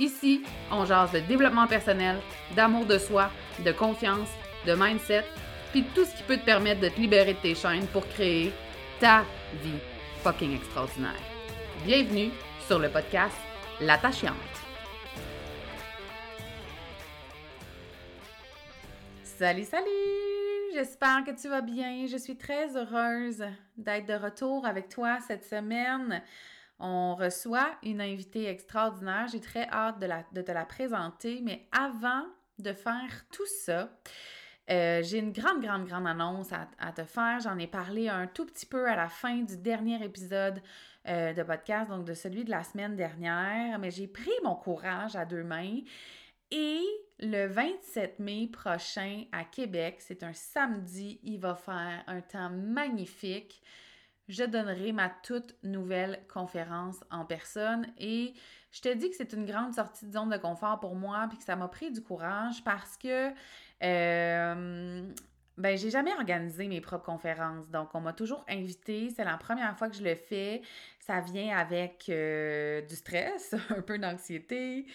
Ici, on jase de développement personnel, d'amour de soi, de confiance, de mindset, puis tout ce qui peut te permettre de te libérer de tes chaînes pour créer ta vie fucking extraordinaire. Bienvenue sur le podcast L'attachante. Salut, salut! J'espère que tu vas bien. Je suis très heureuse d'être de retour avec toi cette semaine. On reçoit une invitée extraordinaire. J'ai très hâte de, te la présenter. Mais avant de faire tout ça, euh, j'ai une grande, grande, grande annonce à, te faire. J'en ai parlé un tout petit peu à la fin du dernier épisode euh, de podcast, donc de celui de la semaine dernière. Mais j'ai pris mon courage à deux mains. Et le 27 mai prochain à Québec, c'est un samedi, il va faire un temps magnifique je donnerai ma toute nouvelle conférence en personne. Et je te dis que c'est une grande sortie de zone de confort pour moi puis que ça m'a pris du courage parce que euh, ben j'ai jamais organisé mes propres conférences. Donc on m'a toujours invité c'est la première fois que je le fais. Ça vient avec euh, du stress un peu d'anxiété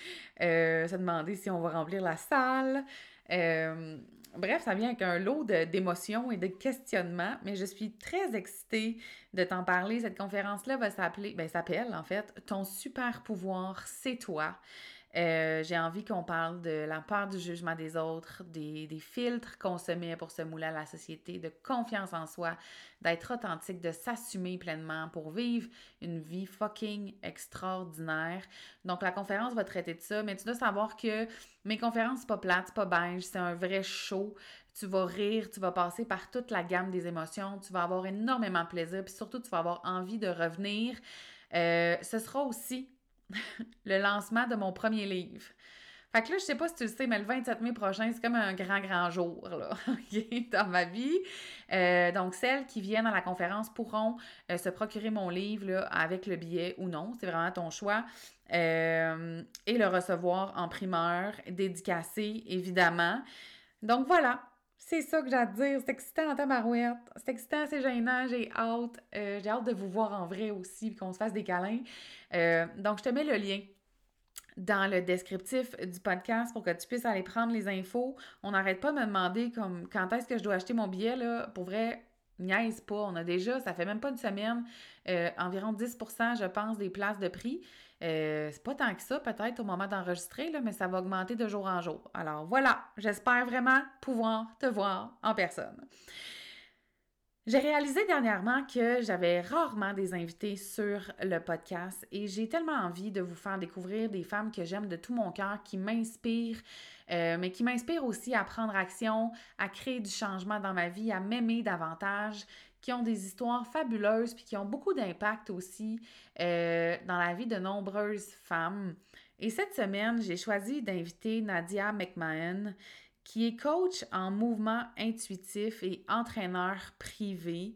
euh, se demander si on va remplir la salle. Euh, Bref, ça vient avec un lot d'émotions et de questionnements, mais je suis très excitée de t'en parler. Cette conférence-là va s'appeler, ben, s'appelle en fait Ton super pouvoir, c'est toi. Euh, j'ai envie qu'on parle de la peur du jugement des autres, des, filtres qu'on se met pour se mouler à la société, de confiance en soi, d'être authentique, de s'assumer pleinement pour vivre une vie fucking extraordinaire. Donc, la conférence va traiter de ça, mais tu dois savoir que mes conférences, c'est pas plate, c'est pas beige, c'est un vrai show. Tu vas rire, tu vas passer par toute la gamme des émotions, tu vas avoir énormément de plaisir, puis surtout, tu vas avoir envie de revenir. Euh, ce sera aussi le lancement de mon premier livre. Fait que là, je sais pas si tu le sais, mais le 27 mai prochain, c'est comme un grand, grand jour, là, dans ma vie. Euh, donc, celles qui viennent à la conférence pourront euh, se procurer mon livre, là, avec le billet ou non. C'est vraiment ton choix. Euh, et le recevoir en primeur, dédicacé, évidemment. Donc, voilà. C'est ça que j'ai à te dire. C'est excitant en tabarouette. C'est excitant, c'est gênant. J'ai hâte. j'ai hâte de vous voir en vrai aussi, qu'on se fasse des câlins. Euh, donc, je te mets le lien dans le descriptif du podcast pour que tu puisses aller prendre les infos. On n'arrête pas de me demander comme quand est-ce que je dois acheter mon billet. Là? Pour vrai, niaise pas. On a déjà, ça fait même pas une semaine, euh, environ 10% je pense, des places de prix. Euh, c'est pas tant que ça, peut-être, au moment d'enregistrer, mais ça va augmenter de jour en jour. Alors voilà, j'espère vraiment pouvoir te voir en personne. J'ai réalisé dernièrement que j'avais rarement des invités sur le podcast et j'ai tellement envie de vous faire découvrir des femmes que j'aime de tout mon cœur, qui m'inspirent, euh, mais qui m'inspirent aussi à prendre action, à créer du changement dans ma vie, à m'aimer davantage, qui ont des histoires fabuleuses puis qui ont beaucoup d'impact aussi euh, dans la vie de nombreuses femmes. Et cette semaine, j'ai choisi d'inviter Nadia McMahon qui est coach en mouvement intuitif et entraîneur privé.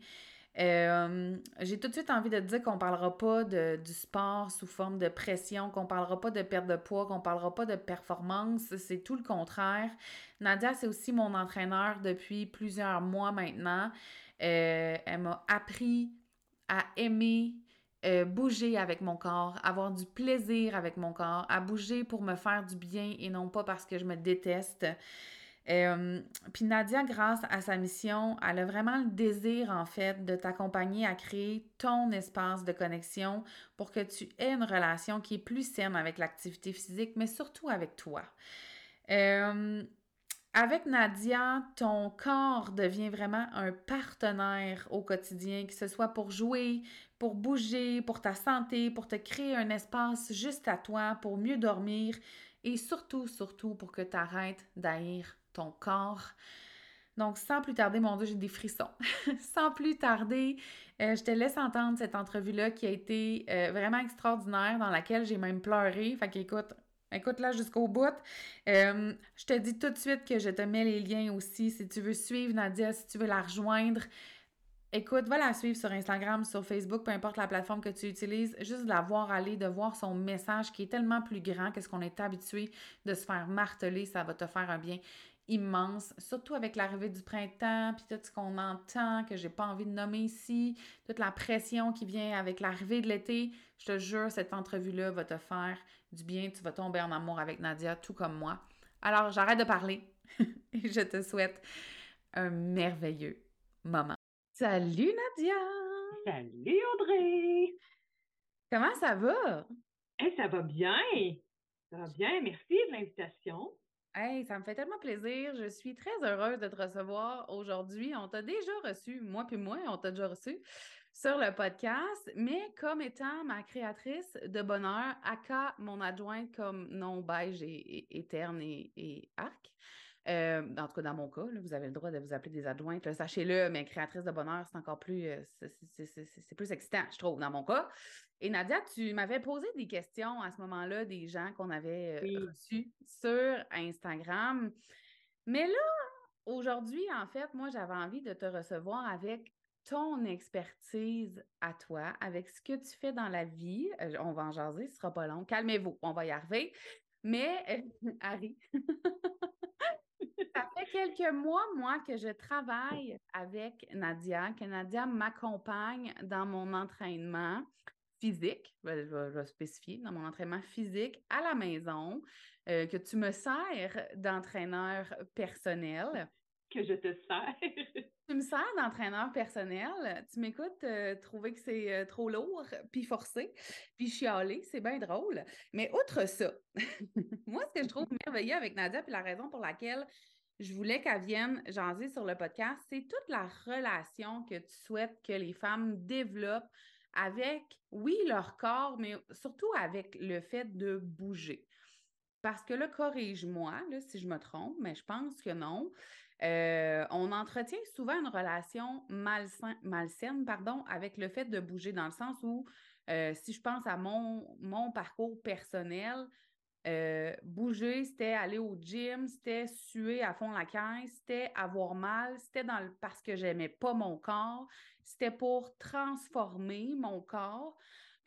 Euh, j'ai tout de suite envie de te dire qu'on ne parlera pas de, du sport sous forme de pression, qu'on ne parlera pas de perte de poids, qu'on ne parlera pas de performance. C'est tout le contraire. Nadia, c'est aussi mon entraîneur depuis plusieurs mois maintenant. Euh, elle m'a appris à aimer euh, bouger avec mon corps, avoir du plaisir avec mon corps, à bouger pour me faire du bien et non pas parce que je me déteste. Euh, puis Nadia, grâce à sa mission, elle a vraiment le désir, en fait, de t'accompagner à créer ton espace de connexion pour que tu aies une relation qui est plus saine avec l'activité physique, mais surtout avec toi. Euh, avec Nadia, ton corps devient vraiment un partenaire au quotidien, que ce soit pour jouer, pour bouger, pour ta santé, pour te créer un espace juste à toi, pour mieux dormir et surtout, surtout pour que tu arrêtes d'haïr corps. Donc, sans plus tarder, mon Dieu, j'ai des frissons. sans plus tarder, euh, je te laisse entendre cette entrevue-là qui a été euh, vraiment extraordinaire, dans laquelle j'ai même pleuré. Fait qu'écoute, Écoute là jusqu'au bout. Euh, je te dis tout de suite que je te mets les liens aussi si tu veux suivre Nadia, si tu veux la rejoindre. Écoute, va la suivre sur Instagram, sur Facebook, peu importe la plateforme que tu utilises, juste de la voir aller, de voir son message qui est tellement plus grand que ce qu'on est habitué de se faire marteler, ça va te faire un bien immense, surtout avec l'arrivée du printemps, puis tout ce qu'on entend, que j'ai pas envie de nommer ici, toute la pression qui vient avec l'arrivée de l'été. Je te jure, cette entrevue-là va te faire du bien. Tu vas tomber en amour avec Nadia, tout comme moi. Alors, j'arrête de parler et je te souhaite un merveilleux moment. Salut Nadia! Salut Audrey! Comment ça va? ça va bien! Ça va bien, merci de l'invitation. Hey, ça me fait tellement plaisir. Je suis très heureuse de te recevoir aujourd'hui. On t'a déjà reçu, moi puis moi, on t'a déjà reçu sur le podcast, mais comme étant ma créatrice de bonheur, aka mon adjointe comme nom beige et, et, terne et, arc. Euh, en tout cas, dans mon cas, vous avez le droit de vous appeler des adjointes. Sachez-le, mais créatrice de bonheur, c'est encore plus, euh, c'est plus excitant, je trouve, dans mon cas. Et Nadia, tu m'avais posé des questions à ce moment-là, des gens qu'on avait euh, reçus sur Instagram. Mais là, aujourd'hui, en fait, moi, j'avais envie de te recevoir avec ton expertise à toi, avec ce que tu fais dans la vie. Euh, on va en jaser, ce sera pas long. Calmez-vous, on va y arriver. Mais, Harry, ça fait quelques mois, moi, que je travaille avec Nadia, que Nadia m'accompagne dans mon entraînement physique, je vais, spécifier, dans mon entraînement physique à la maison, euh, que tu me sers d'entraîneur personnel. Que je te sers. tu me sers d'entraîneur personnel. Tu m'écoutes euh, trouver que c'est euh, trop lourd, puis forcé, puis chialer, c'est bien drôle. Mais outre ça, moi, ce que je trouve merveilleux avec Nadia, puis la raison pour laquelle je voulais qu'elle vienne jaser sur le podcast, c'est toute la relation que tu souhaites que les femmes développent avec, oui, leur corps, mais surtout avec le fait de bouger. Parce que là, corrige-moi si je me trompe, mais je pense que non. Euh, on entretient souvent une relation malsaine, pardon, avec le fait de bouger, dans le sens où, euh, si je pense à mon, mon parcours personnel, euh, bouger, c'était aller au gym, c'était suer à fond la caisse, c'était avoir mal, c'était dans le, parce que j'aimais pas mon corps, c'était pour transformer mon corps.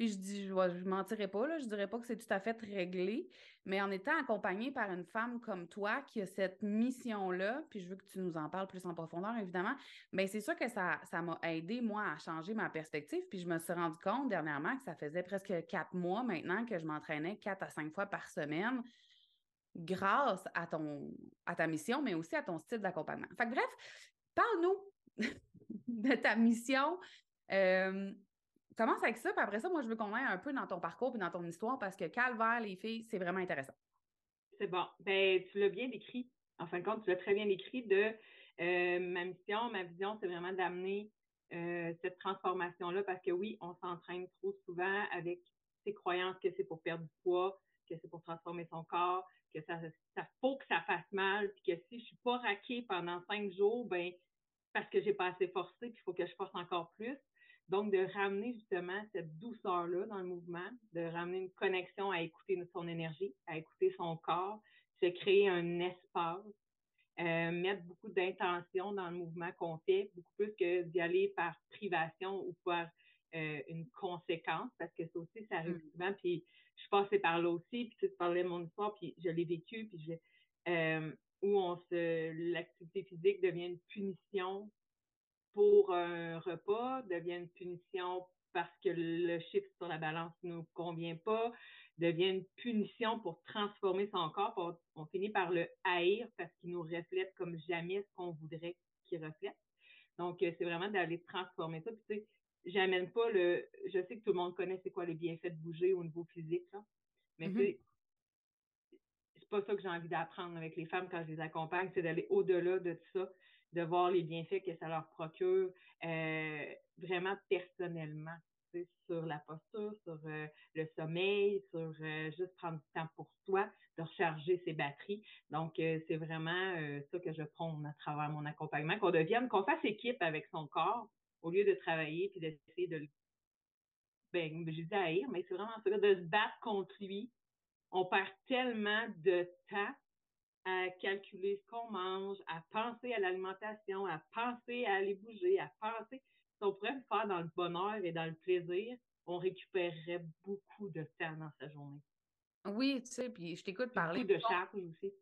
Puis je dis, je ne mentirais pas, là, je dirais pas que c'est tout à fait réglé, mais en étant accompagnée par une femme comme toi qui a cette mission-là, puis je veux que tu nous en parles plus en profondeur, évidemment, bien, c'est sûr que ça, ça m'a aidé, moi, à changer ma perspective. Puis je me suis rendu compte dernièrement que ça faisait presque quatre mois maintenant que je m'entraînais quatre à cinq fois par semaine grâce à, ton, à ta mission, mais aussi à ton style d'accompagnement. Fait que bref, parle-nous de ta mission. Euh, commence avec ça, puis après ça, moi, je veux qu'on aille un peu dans ton parcours et dans ton histoire parce que Calvaire, les filles, c'est vraiment intéressant. C'est bon. Ben, tu l'as bien décrit. En fin de compte, tu l'as très bien décrit de euh, ma mission, ma vision, c'est vraiment d'amener euh, cette transformation-là parce que oui, on s'entraîne trop souvent avec ces croyances que c'est pour perdre du poids, que c'est pour transformer son corps, que ça, ça faut que ça fasse mal, puis que si je suis pas raquée pendant cinq jours, ben parce que j'ai pas assez forcé, puis il faut que je force encore plus. Donc, de ramener justement cette douceur-là dans le mouvement, de ramener une connexion à écouter son énergie, à écouter son corps, se créer un espace, euh, mettre beaucoup d'intention dans le mouvement qu'on fait, beaucoup plus que d'y aller par privation ou par euh, une conséquence, parce que ça aussi, ça arrive mm. souvent. Puis, je suis passée par là aussi, puis tu parlais de mon histoire, puis je l'ai vécu, puis je, euh, où on se l'activité physique devient une punition pour un repas devient une punition parce que le chiffre sur la balance ne nous convient pas, devient une punition pour transformer son corps. On, finit par le haïr parce qu'il nous reflète comme jamais ce qu'on voudrait qu'il reflète. Donc, euh, c'est vraiment d'aller transformer ça. Puis, tu sais, j'amène pas le. Je sais que tout le monde connaît c'est quoi les bienfaits de bouger au niveau physique, là. Mais mm-hmm. pas ça que j'ai envie d'apprendre avec les femmes quand je les accompagne, c'est d'aller au-delà de tout ça, de voir les bienfaits que ça leur procure euh, vraiment personnellement sur la posture, sur euh, le sommeil, sur euh, juste prendre du temps pour soi, de recharger ses batteries. Donc, c'est vraiment ça que je prône à travers mon accompagnement, qu'on devienne, qu'on fasse équipe avec son corps au lieu de travailler puis d'essayer de le. Ben, j'ai dit haïr, mais c'est vraiment ça, de se battre contre lui. On perd tellement de temps à calculer ce qu'on mange, à penser à l'alimentation, à penser à aller bouger, à penser. Si on pourrait le faire dans le bonheur et dans le plaisir, on récupérerait beaucoup de temps dans sa journée. Oui, tu sais, puis je t'écoute parler. Beaucoup de charge aussi.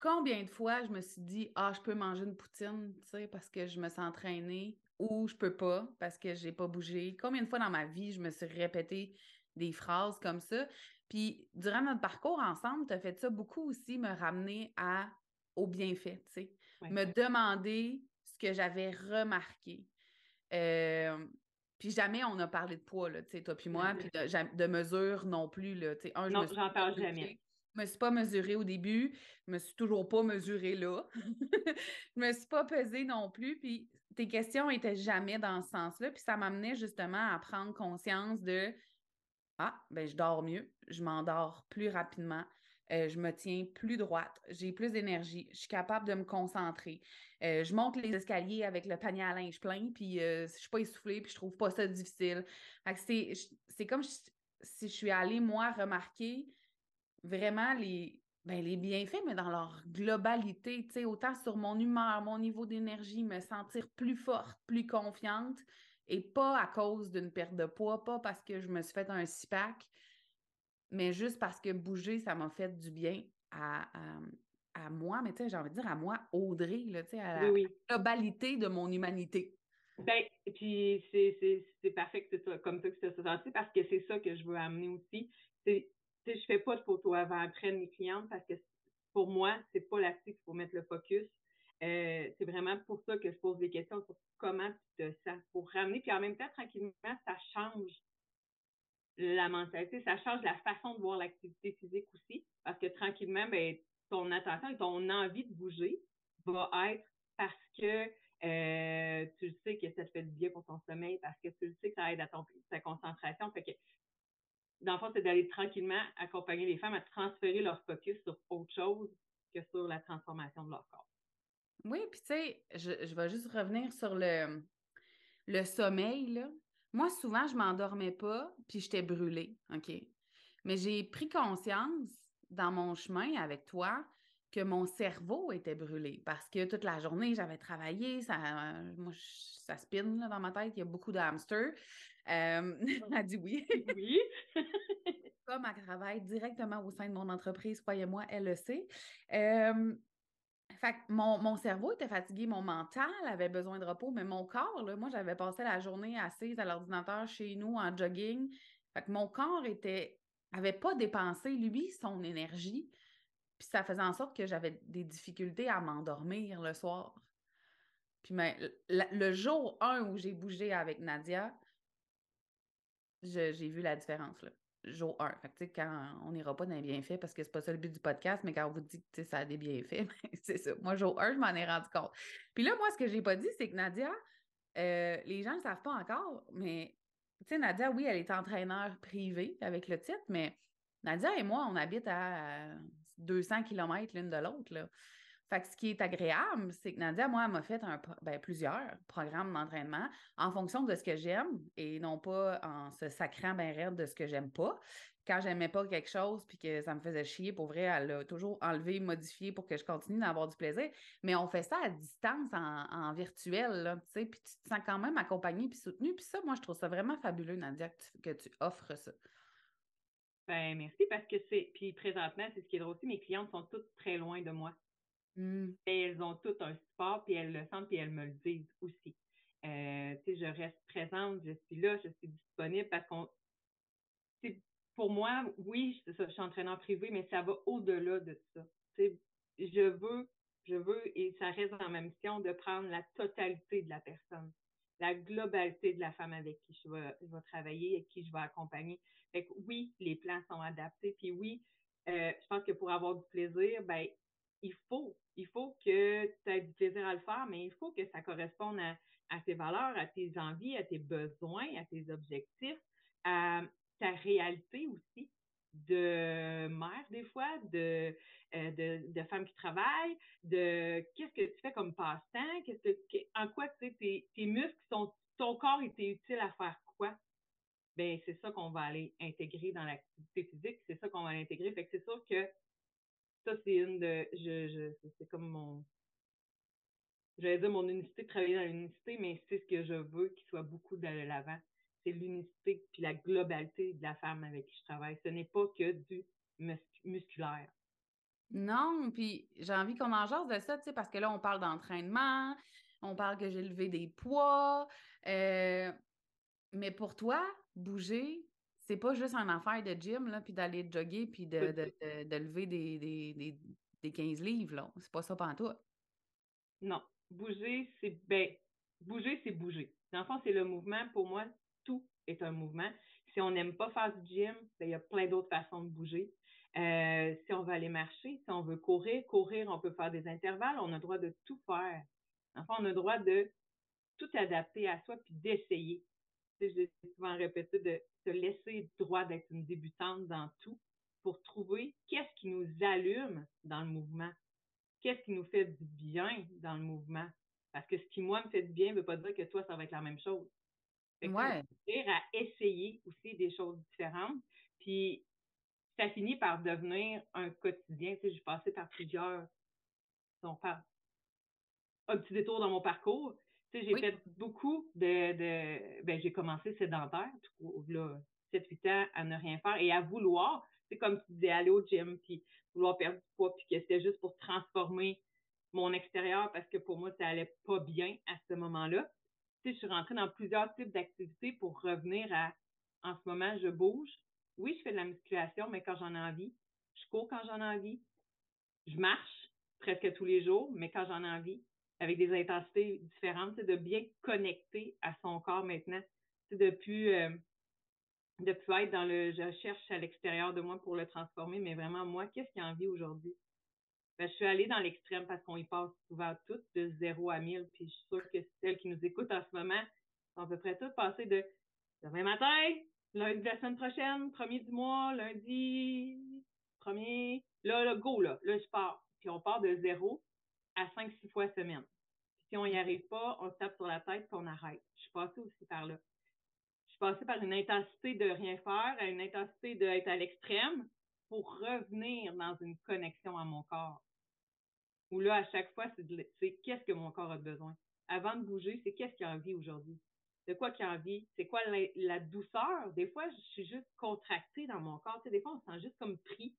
Combien de fois je me suis dit, ah, je peux manger une poutine, tu sais, parce que je me sens entraînée, ou je peux pas parce que j'ai pas bougé. Combien de fois dans ma vie je me suis répété des phrases comme ça. Puis durant notre parcours ensemble, tu as fait ça beaucoup aussi, me ramener à, au bienfait, tu sais. Me demander ce que j'avais remarqué. Euh, puis jamais on a parlé de poids, là, tu sais, toi puis moi, puis de, de, mesure non plus, là, tu sais. Un, non, j'en parle jamais. Je me suis pas mesurée au début, je me suis toujours pas mesurée là. je me suis pas pesée non plus, puis tes questions étaient jamais dans ce sens-là, puis ça m'amenait justement à prendre conscience de ah, ben je dors mieux, je m'endors plus rapidement, euh, je me tiens plus droite, j'ai plus d'énergie, je suis capable de me concentrer. Euh, je monte les escaliers avec le panier à linge plein, puis euh, je suis pas essoufflée, puis je trouve pas ça difficile. C'est comme si je suis allée, moi, remarquer vraiment les, ben, les bienfaits, mais dans leur globalité, autant sur mon humeur, mon niveau d'énergie, me sentir plus forte, plus confiante, et pas à cause d'une perte de poids, pas parce que je me suis fait un six-pack, mais juste parce que bouger, ça m'a fait du bien à, à, moi, mais tu sais, j'ai envie de dire à moi, Audrey, là, tu sais, à la globalité de mon humanité. Ben, puis c'est parfait que c'est ça, comme ça que c'est senti parce que c'est ça que je veux amener aussi. C'est, je fais pas de photos avant-après de mes clientes parce que pour moi, c'est pas là-dessus qu'il faut mettre le focus. Euh, c'est vraiment pour ça que je pose des questions sur comment tu te sens pour ramener. Puis en même temps, tranquillement, ça change la mentalité, ça change la façon de voir l'activité physique aussi, parce que tranquillement, ben, ton attention et ton envie de bouger va être parce que euh, tu sais que ça te fait du bien pour ton sommeil, parce que tu sais que ça aide à ton, ta concentration. Fait que, dans le fond, c'est d'aller tranquillement accompagner les femmes à transférer leur focus sur autre chose que sur la transformation de leur corps. Oui, puis tu sais, je, vais juste revenir sur le, le sommeil, là. Moi, souvent, je m'endormais pas, puis j'étais brûlée, OK? Mais j'ai pris conscience dans mon chemin avec toi que mon cerveau était brûlé parce que toute la journée, j'avais travaillé, ça, moi, ça spin là, dans ma tête, il y a beaucoup de hamsters. Euh, elle a dit oui. oui. Comme elle travaille directement au sein de mon entreprise, croyez-moi, elle le sait. Euh, fait que mon, cerveau était fatigué, mon mental avait besoin de repos, mais mon corps, moi, j'avais passé la journée assise à l'ordinateur chez nous en jogging. Fait que mon corps était avait pas dépensé, lui, son énergie. Puis ça faisait en sorte que j'avais des difficultés à m'endormir le soir. Puis le, jour 1 où j'ai bougé avec Nadia, j'ai vu la différence. Là jour 1. Fait que, quand on n'ira pas dans les bienfaits, parce que c'est pas ça le but du podcast, mais quand on vous dit que ça a des bienfaits, ben, c'est ça. Moi, jour 1, je m'en ai rendu compte. Puis là, moi, ce que j'ai pas dit, c'est que Nadia, euh, les gens ne savent pas encore, mais tu sais, Nadia, oui, elle est entraîneur privé avec le titre, mais Nadia et moi, on habite à 200 km l'une de l'autre. Fait que ce qui est agréable, c'est que Nadia, moi, elle m'a fait un, ben, plusieurs programmes d'entraînement en fonction de ce que j'aime et non pas en se sacrant bien raide de ce que j'aime pas. Quand j'aimais pas quelque chose puis que ça me faisait chier, pour vrai, elle a toujours enlevé, modifié pour que je continue d'avoir du plaisir. Mais on fait ça à distance, en, virtuel, là, tu sais, puis tu te sens quand même accompagné puis soutenu. Puis ça, moi, je trouve ça vraiment fabuleux, Nadia, que tu, offres ça. Ben, merci parce que c'est. Puis présentement, c'est ce qui est drôle aussi, mes clientes sont toutes très loin de moi. Et elles ont tout un support, puis elles le sentent, puis elles me le disent aussi. Euh, je reste présente, je suis là, je suis disponible parce qu'on. Pour moi, oui, je, je suis entraîneur privé, mais ça va au-delà de ça. je veux, je veux, et ça reste dans ma mission, de prendre la totalité de la personne, la globalité de la femme avec qui je vais, je vais travailler et qui je vais accompagner. Fait que oui, les plans sont adaptés, puis oui, euh, je pense que pour avoir du plaisir, ben, il faut, il faut que tu aies du plaisir à le faire, mais il faut que ça corresponde à, tes valeurs, à tes envies, à tes besoins, à tes objectifs, à ta réalité aussi de mère des fois, de, euh, de, de femme qui travaille, de qu'est-ce que tu fais comme passe-temps, en quoi tu sais, tes, tes muscles sont, ton corps était utile à faire quoi? Ben, c'est ça qu'on va aller intégrer dans l'activité physique, c'est ça qu'on va intégrer. Fait que c'est sûr que ça, c'est une de, je, je, c'est comme mon, j'allais dire mon unicité travailler dans l'unicité, mais c'est ce que je veux qu'il soit beaucoup de l'avant. C'est l'unicité puis la globalité de la femme avec qui je travaille. Ce n'est pas que du musculaire. Non, puis j'ai envie qu'on en jase de ça, tu sais, parce que là, on parle d'entraînement, on parle que j'ai levé des poids, euh, mais pour toi, bouger, c'est pas juste un affaire de gym, là, puis d'aller jogger, puis de, de, lever des, des, des, 15 livres, là. C'est pas ça tout. Non. Bouger, c'est ben, bouger, c'est bouger. Dans le fond, c'est le mouvement. Pour moi, tout est un mouvement. Si on n'aime pas faire du gym, ben, il y a plein d'autres façons de bouger. Euh, si on veut aller marcher, si on veut courir, courir, on peut faire des intervalles, on a le droit de tout faire. Enfin, on a le droit de tout adapter à soi puis d'essayer. Tu sais, je l'ai souvent répété, de se laisser le droit d'être une débutante dans tout pour trouver qu'est-ce qui nous allume dans le mouvement, qu'est-ce qui nous fait du bien dans le mouvement? Parce que ce qui, moi, me fait du bien ne veut pas dire que toi, ça va être la même chose. Fait ouais. à essayer aussi des choses différentes. Puis ça finit par devenir un quotidien. Tu sais, j'ai passé par plusieurs, on un petit détour dans mon parcours. Tu sais, j'ai fait beaucoup de, de ben, j'ai commencé sédentaire, là, 7-8 ans à ne rien faire et à vouloir, c'est comme tu disais, aller au gym, puis vouloir perdre du poids, puis que c'était juste pour transformer mon extérieur parce que pour moi, ça allait pas bien à ce moment-là. Tu sais, je suis rentrée dans plusieurs types d'activités pour revenir à, en ce moment, je bouge, oui, je fais de la musculation, mais quand j'en ai envie. Je cours quand j'en ai envie. Je marche presque tous les jours, mais quand j'en ai envie, avec des intensités différentes, de bien connecter à son corps maintenant. De plus, euh, de plus être dans le je cherche à l'extérieur de moi pour le transformer, mais vraiment, moi, qu'est-ce qui a envie aujourd'hui? Ben, je suis allée dans l'extrême parce qu'on y passe souvent toutes de zéro à mille, puis je suis sûre que celles qui nous écoutent en ce moment sont à peu près toutes passées de demain matin, lundi de la semaine prochaine, premier du mois, lundi, premier, là, là, go, là, là, je pars. Puis on part de zéro à cinq, six fois semaine. si on n'y arrive pas, on se tape sur la tête et on arrête. Je suis passée aussi par là. Je suis passée par une intensité de rien faire à une intensité d'être à l'extrême pour revenir dans une connexion à mon corps. Où là, à chaque fois, c'est qu'est-ce que mon corps a besoin? Avant de bouger, c'est qu'est-ce qu'il a envie aujourd'hui? De quoi qu'il a envie, c'est quoi la, douceur? Des fois, je suis juste contractée dans mon corps. Tu sais, des fois, on se sent juste comme pris.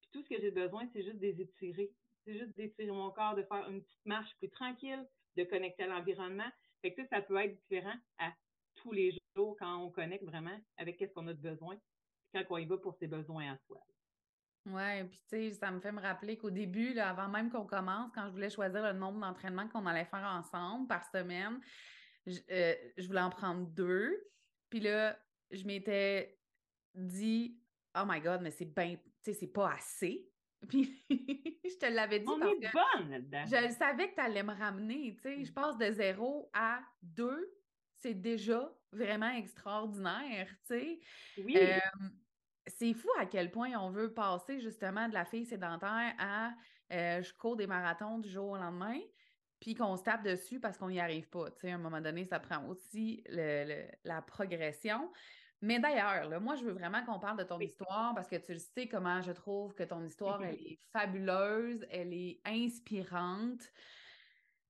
Puis tout ce que j'ai besoin, c'est juste des étirer. C'est juste d'étirer mon corps, de faire une petite marche plus tranquille, de connecter à l'environnement. Fait que ça peut être différent à tous les jours quand on connecte vraiment avec qu'est-ce qu'on a de besoin, quand on y va pour ses besoins à soi. Oui, puis tu sais, ça me fait me rappeler qu'au début, là, avant même qu'on commence, quand je voulais choisir le nombre d'entraînements qu'on allait faire ensemble par semaine, euh, je, voulais en prendre deux. Puis là, je m'étais dit, oh my God, mais c'est sais, c'est pas assez. Puis je te l'avais dit On parce est que bonne là-dedans. je savais que tu allais me ramener, tu sais. Je mm. passe de zéro à deux. C'est déjà vraiment extraordinaire, tu sais. Oui. Euh, c'est fou à quel point on veut passer justement de la fille sédentaire à euh, je cours des marathons du jour au lendemain puis qu'on se tape dessus parce qu'on n'y arrive pas. Tu sais, à un moment donné, ça prend aussi la progression. Mais d'ailleurs, moi, je veux vraiment qu'on parle de ton histoire parce que tu sais comment je trouve que ton histoire, elle est fabuleuse, elle est inspirante.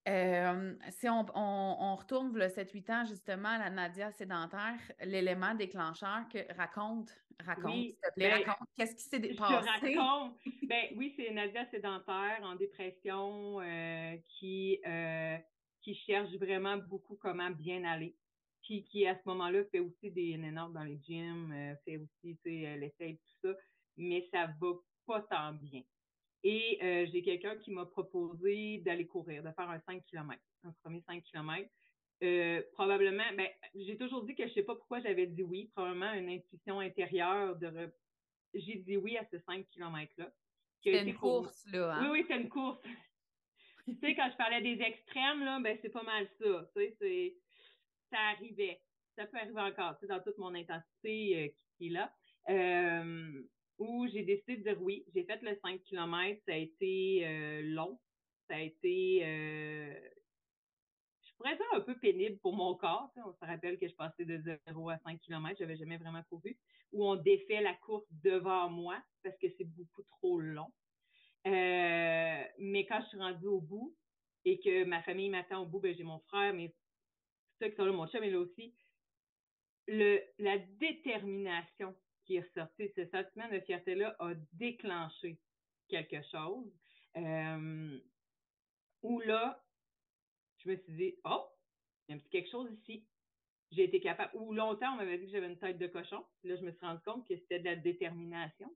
Euh, si on, retourne le 7-8 ans, justement, à la Nadia sédentaire, l'élément déclencheur que raconte, raconte, s'il te plaît, ben, raconte, qu'est-ce qui s'est passé? raconte. ben, oui, c'est Nadia sédentaire en dépression euh, qui, euh, qui cherche vraiment beaucoup comment bien aller. Qui, qui à ce moment-là fait aussi des nénards dans les gyms, fait aussi, sais, elle essaye tout ça, mais ça va pas tant bien. Et euh, j'ai quelqu'un qui m'a proposé d'aller courir, de faire un 5 km, un premier 5 km. Euh, probablement, ben, j'ai toujours dit que je sais pas pourquoi j'avais dit oui. Probablement une intuition intérieure de j'ai dit oui à ce 5 km-là. C'est une course, là. Hein? Oui, oui, c'est une course. tu sais, quand je parlais des extrêmes, là, ben, c'est pas mal ça. Tu sais, ça arrivait. Ça peut arriver encore, sais, dans toute mon intensité euh, qui, est là. Euh, où j'ai décidé de dire oui. J'ai fait le 5 km. Ça a été euh, long. Ça a été, je pourrais dire, un peu pénible pour mon corps. On se rappelle que je passais de 0 à 5 km. Je n'avais jamais vraiment couru. Où on défait la course devant moi parce que c'est beaucoup trop long. Mais quand je suis rendue au bout et que ma famille m'attend au bout, ben, j'ai mon frère, mais ceux qui sont là, mon chum est là aussi. Le, la détermination qui est ressortie, ce sentiment de fierté-là a déclenché quelque chose. Euh, où là, je me suis dit, oh, il y a un petit quelque chose ici. J'ai été capable, ou longtemps, on m'avait dit que j'avais une tête de cochon. Là, je me suis rendu compte que c'était de la détermination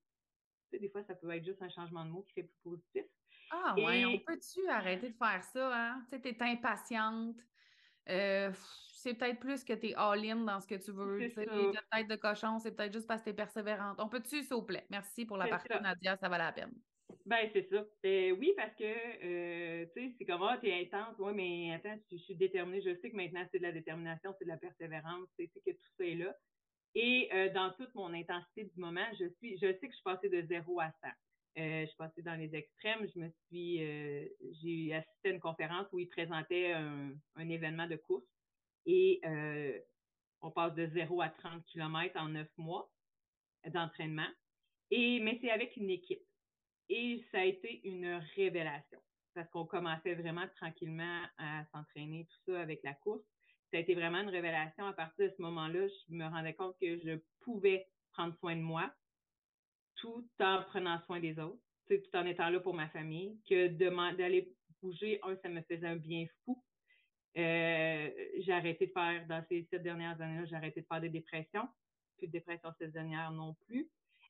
des fois, ça peut être juste un changement de mot qui fait plus positif. Ah ouais, on peut-tu arrêter de faire ça, hein? Tu sais, t'es impatiente. Euh, c'est peut-être plus que tu es all-in dans ce que tu veux. Ta tête de cochon, c'est peut-être juste parce que tu es persévérante. On peut-tu, s'il vous plaît? Merci pour la partie, Nadia, ça valait la peine. Ben, c'est ça. Euh, oui, parce que, euh, tu sais, c'est comme, ah, t'es intense. Oui, mais attends, je, suis déterminée. Je sais que maintenant, c'est de la détermination, c'est de la persévérance. C'est que tout ça est là. Et euh, dans toute mon intensité du moment, je suis, je sais que je suis passée de 0 à 100. Euh, je suis passée dans les extrêmes. Je me suis, euh, j'ai assisté à une conférence où ils présentaient un, événement de course et on passe de 0 à 30 km en 9 mois d'entraînement. Mais c'est avec une équipe. Et ça a été une révélation parce qu'on commençait vraiment tranquillement à s'entraîner, tout ça avec la course ça a été vraiment une révélation. À partir de ce moment-là, je me rendais compte que je pouvais prendre soin de moi tout en prenant soin des autres, tout en étant là pour ma famille, que d'aller bouger, un, ça me faisait un bien fou. Euh, j'ai arrêté de faire, dans ces sept dernières années-là, j'ai arrêté de faire des dépressions. Plus de dépression cette dernière non plus.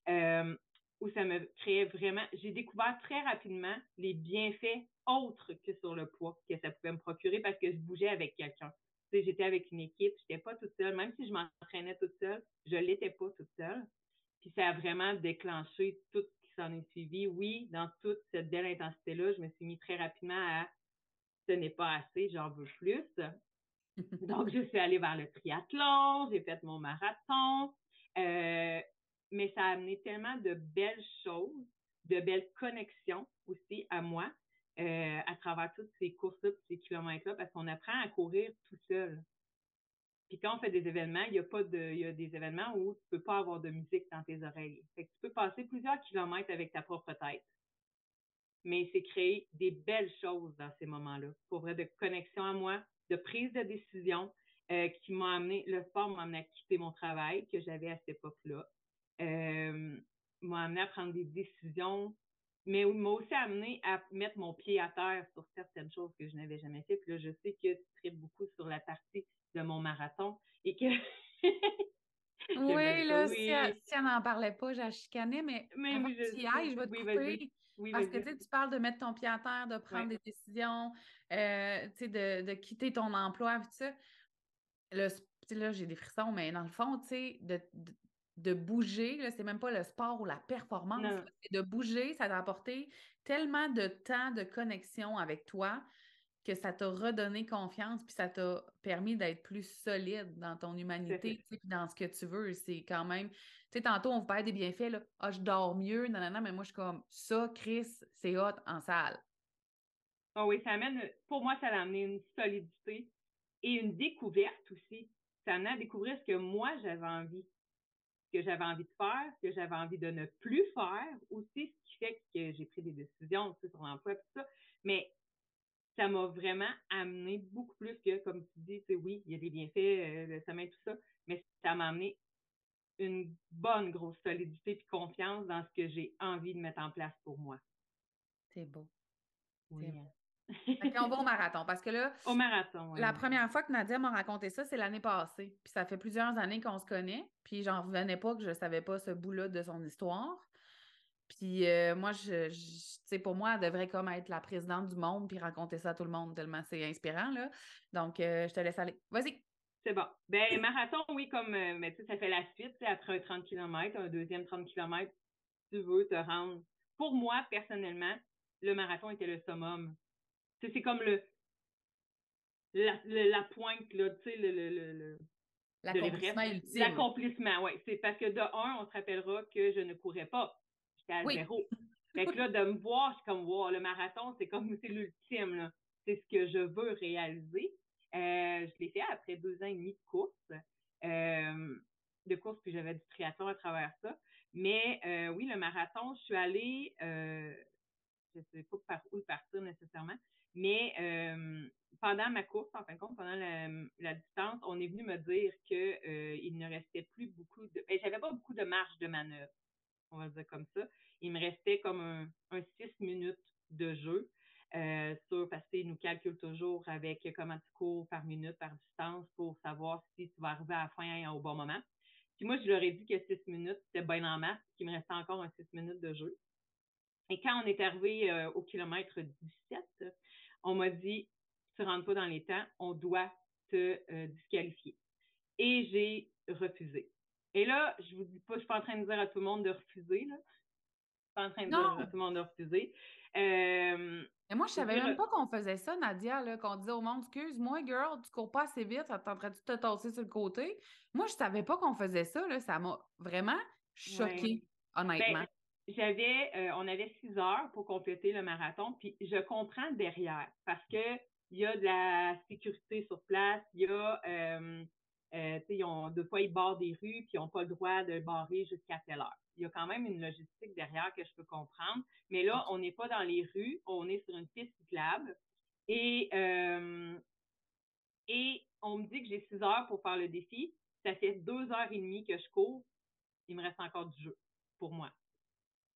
Euh, où ça me créait vraiment, j'ai découvert très rapidement les bienfaits autres que sur le poids que ça pouvait me procurer parce que je bougeais avec quelqu'un j'étais avec une équipe, je n'étais pas toute seule. Même si je m'entraînais toute seule, je ne l'étais pas toute seule. Puis ça a vraiment déclenché tout ce qui s'en est suivi. Oui, dans toute cette belle intensité-là, je me suis mis très rapidement à ce n'est pas assez, j'en veux plus. Donc, je suis allée vers le triathlon, j'ai fait mon marathon. Euh, mais ça a amené tellement de belles choses, de belles connexions aussi à moi. Euh, à travers toutes ces courses-là, ces kilomètres-là, parce qu'on apprend à courir tout seul. Puis quand on fait des événements, il y a pas il y a des événements où tu peux pas avoir de musique dans tes oreilles. Fait que tu peux passer plusieurs kilomètres avec ta propre tête. Mais c'est créer des belles choses dans ces moments-là. Pour vrai, de connexion à moi, de prise de décision, euh, qui m'a amené, le sport m'a amené à quitter mon travail que j'avais à cette époque-là. Euh, m'a amené à prendre des décisions mais m'a aussi amené à mettre mon pied à terre sur certaines choses que je n'avais jamais fait. Puis là, je sais que tu tripes beaucoup sur la partie de mon marathon et que. oui, là, Si, elle, n'en parlait pas, j'ai chicané, mais, mais avant je, tu ailles, je vais te couper. parce que tu parles de mettre ton pied à terre, de prendre des décisions, euh, de, de, quitter ton emploi, tout ça. Le, là, j'ai des frissons, mais dans le fond, tu sais, de, de bouger, c'est même pas le sport ou la performance, c'est de bouger, ça t'a apporté tellement de temps de connexion avec toi que ça t'a redonné confiance, puis ça t'a permis d'être plus solide dans ton humanité, dans ce que tu veux. C'est quand même, tu sais, tantôt on vous parle des bienfaits, là, ah, je dors mieux, non, non, non, mais moi je suis comme, ça, Chris, c'est hot en salle. Oh oui, ça amène, pour moi, ça a amené une solidité et une découverte aussi. Ça amène à découvrir ce que moi j'avais envie que j'avais envie de faire, ce que j'avais envie de ne plus faire, aussi ce qui fait que j'ai pris des décisions sur l'emploi tout ça. Mais ça m'a vraiment amené beaucoup plus que, comme tu dis, c'est oui, il y a des bienfaits, euh, le sommeil, tout ça, mais ça m'a amené une bonne grosse solidité et confiance dans ce que j'ai envie de mettre en place pour moi. C'est beau. Oui. Beau. on va au marathon. Parce que là, au marathon, la première fois que Nadia m'a raconté ça, c'est l'année passée. Puis ça fait plusieurs années qu'on se connaît. Puis j'en revenais pas que je savais pas ce bout-là de son histoire. Puis euh, moi, je, sais, pour moi, elle devrait comme être la présidente du monde puis raconter ça à tout le monde tellement c'est inspirant, là. Donc, euh, je te laisse aller. Vas-y. C'est bon. Ben, marathon, oui, comme, euh, mais tu sais, ça fait la suite, après un 30 km, un deuxième 30 km, tu veux te rendre. Pour moi, personnellement, le marathon était le summum. C'est comme le la, la pointe, là, tu sais, le, le, le L'accomplissement ultime. L'accomplissement, oui. C'est parce que de un, on se rappellera que je ne courais pas. J'étais à zéro. Fait que là, de me voir, je suis comme, wow, le marathon, c'est comme, c'est l'ultime, là. C'est ce que je veux réaliser. Euh, je l'ai fait après deux ans et demi de course. Euh, de course, puis j'avais du triathlon à travers ça. Mais euh, oui, le marathon, je suis allée, je ne sais pas par où partir nécessairement, mais pendant ma course, en fin de compte, pendant la, distance, on est venu me dire qu'il ne restait plus beaucoup de. Ben, j'avais pas beaucoup de marge de manœuvre, on va dire comme ça. Il me restait comme un, un six minutes de jeu. Euh, sur, parce qu'ils nous calculent toujours avec comment tu cours par minute, par distance, pour savoir si tu vas arriver à la fin au bon moment. Puis moi, je leur ai dit que six minutes, c'était bien en masse, qu'il me restait encore un six minutes de jeu. Et quand on est arrivé euh, au kilomètre 17, on m'a dit, tu rentres pas dans les temps, on doit te euh, disqualifier. Et j'ai refusé. Et là, je vous dis pas, je suis pas en train de dire à tout le monde de refuser, là. Je suis pas en train de dire à tout le monde de refuser. Euh, et moi, je savais même pas qu'on faisait ça, Nadia, qu'on disait au monde, excuse-moi, girl, tu cours pas assez vite, ça tenterait de te tasser sur le côté? Moi, je savais pas qu'on faisait ça, là. Ça m'a vraiment choqué, honnêtement. Ben, j'avais, euh, on avait six heures pour compléter le marathon, puis je comprends derrière, parce que il y a de la sécurité sur place, il y a, euh, euh, fois, ils barrent des rues, puis ils n'ont pas le droit de barrer jusqu'à telle heure. Il y a quand même une logistique derrière que je peux comprendre. Mais là, on n'est pas dans les rues, on est sur une piste cyclable. Et, et on me dit que j'ai six heures pour faire le défi. Ça fait deux heures et demie que je cours. Il me reste encore du jeu pour moi.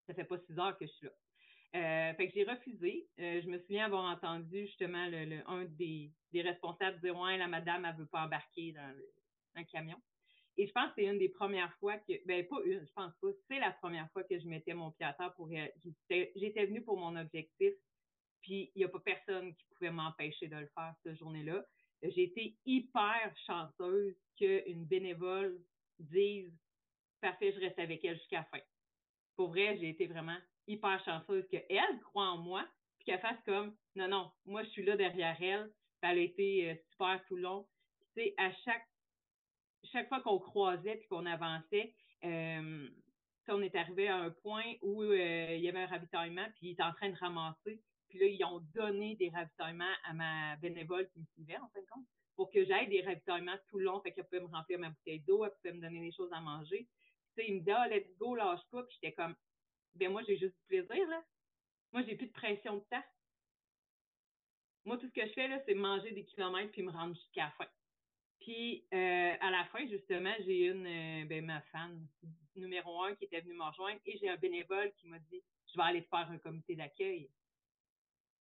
Ça fait pas six heures que je suis là. Euh, fait que j'ai refusé. Euh, je me souviens avoir entendu justement le, un des, des, responsables dire Ouais, la madame, elle veut pas embarquer dans un camion. Et je pense que c'est une des premières fois que, ben pas une, je pense pas, c'est la première fois que je mettais mon pied à terre pour J'étais venue pour mon objectif, puis il n'y a pas personne qui pouvait m'empêcher de le faire cette journée-là. J'ai été hyper chanceuse qu'une bénévole dise Parfait, je reste avec elle jusqu'à la fin. Pour vrai, j'ai été vraiment hyper chanceuse qu'elle croit en moi, puis qu'elle fasse comme Non, non, moi je suis là derrière elle. Elle a été euh, super tout le long. Tu sais, à chaque chaque fois qu'on croisait puis qu'on avançait, euh, on est arrivé à un point où euh, il y avait un ravitaillement, puis il était en train de ramasser. Puis là, ils ont donné des ravitaillements à ma bénévole qui me suivait, en fin de compte, pour que j'aille des ravitaillements tout le long. Fait qu'elle pouvait me remplir ma bouteille d'eau, elle pouvait me donner des choses à manger. Tu sais, il me dit, ah, let's go, lâche pas. Puis j'étais comme, ben moi, j'ai juste du plaisir, là. Moi, j'ai plus de pression de temps. Moi, tout ce que je fais, là, c'est manger des kilomètres puis me rendre jusqu'à la fin. Puis euh, à la fin, justement, j'ai une, euh, ben, ma fan numéro un qui était venue me rejoindre et j'ai un bénévole qui m'a dit Je vais aller faire un comité d'accueil.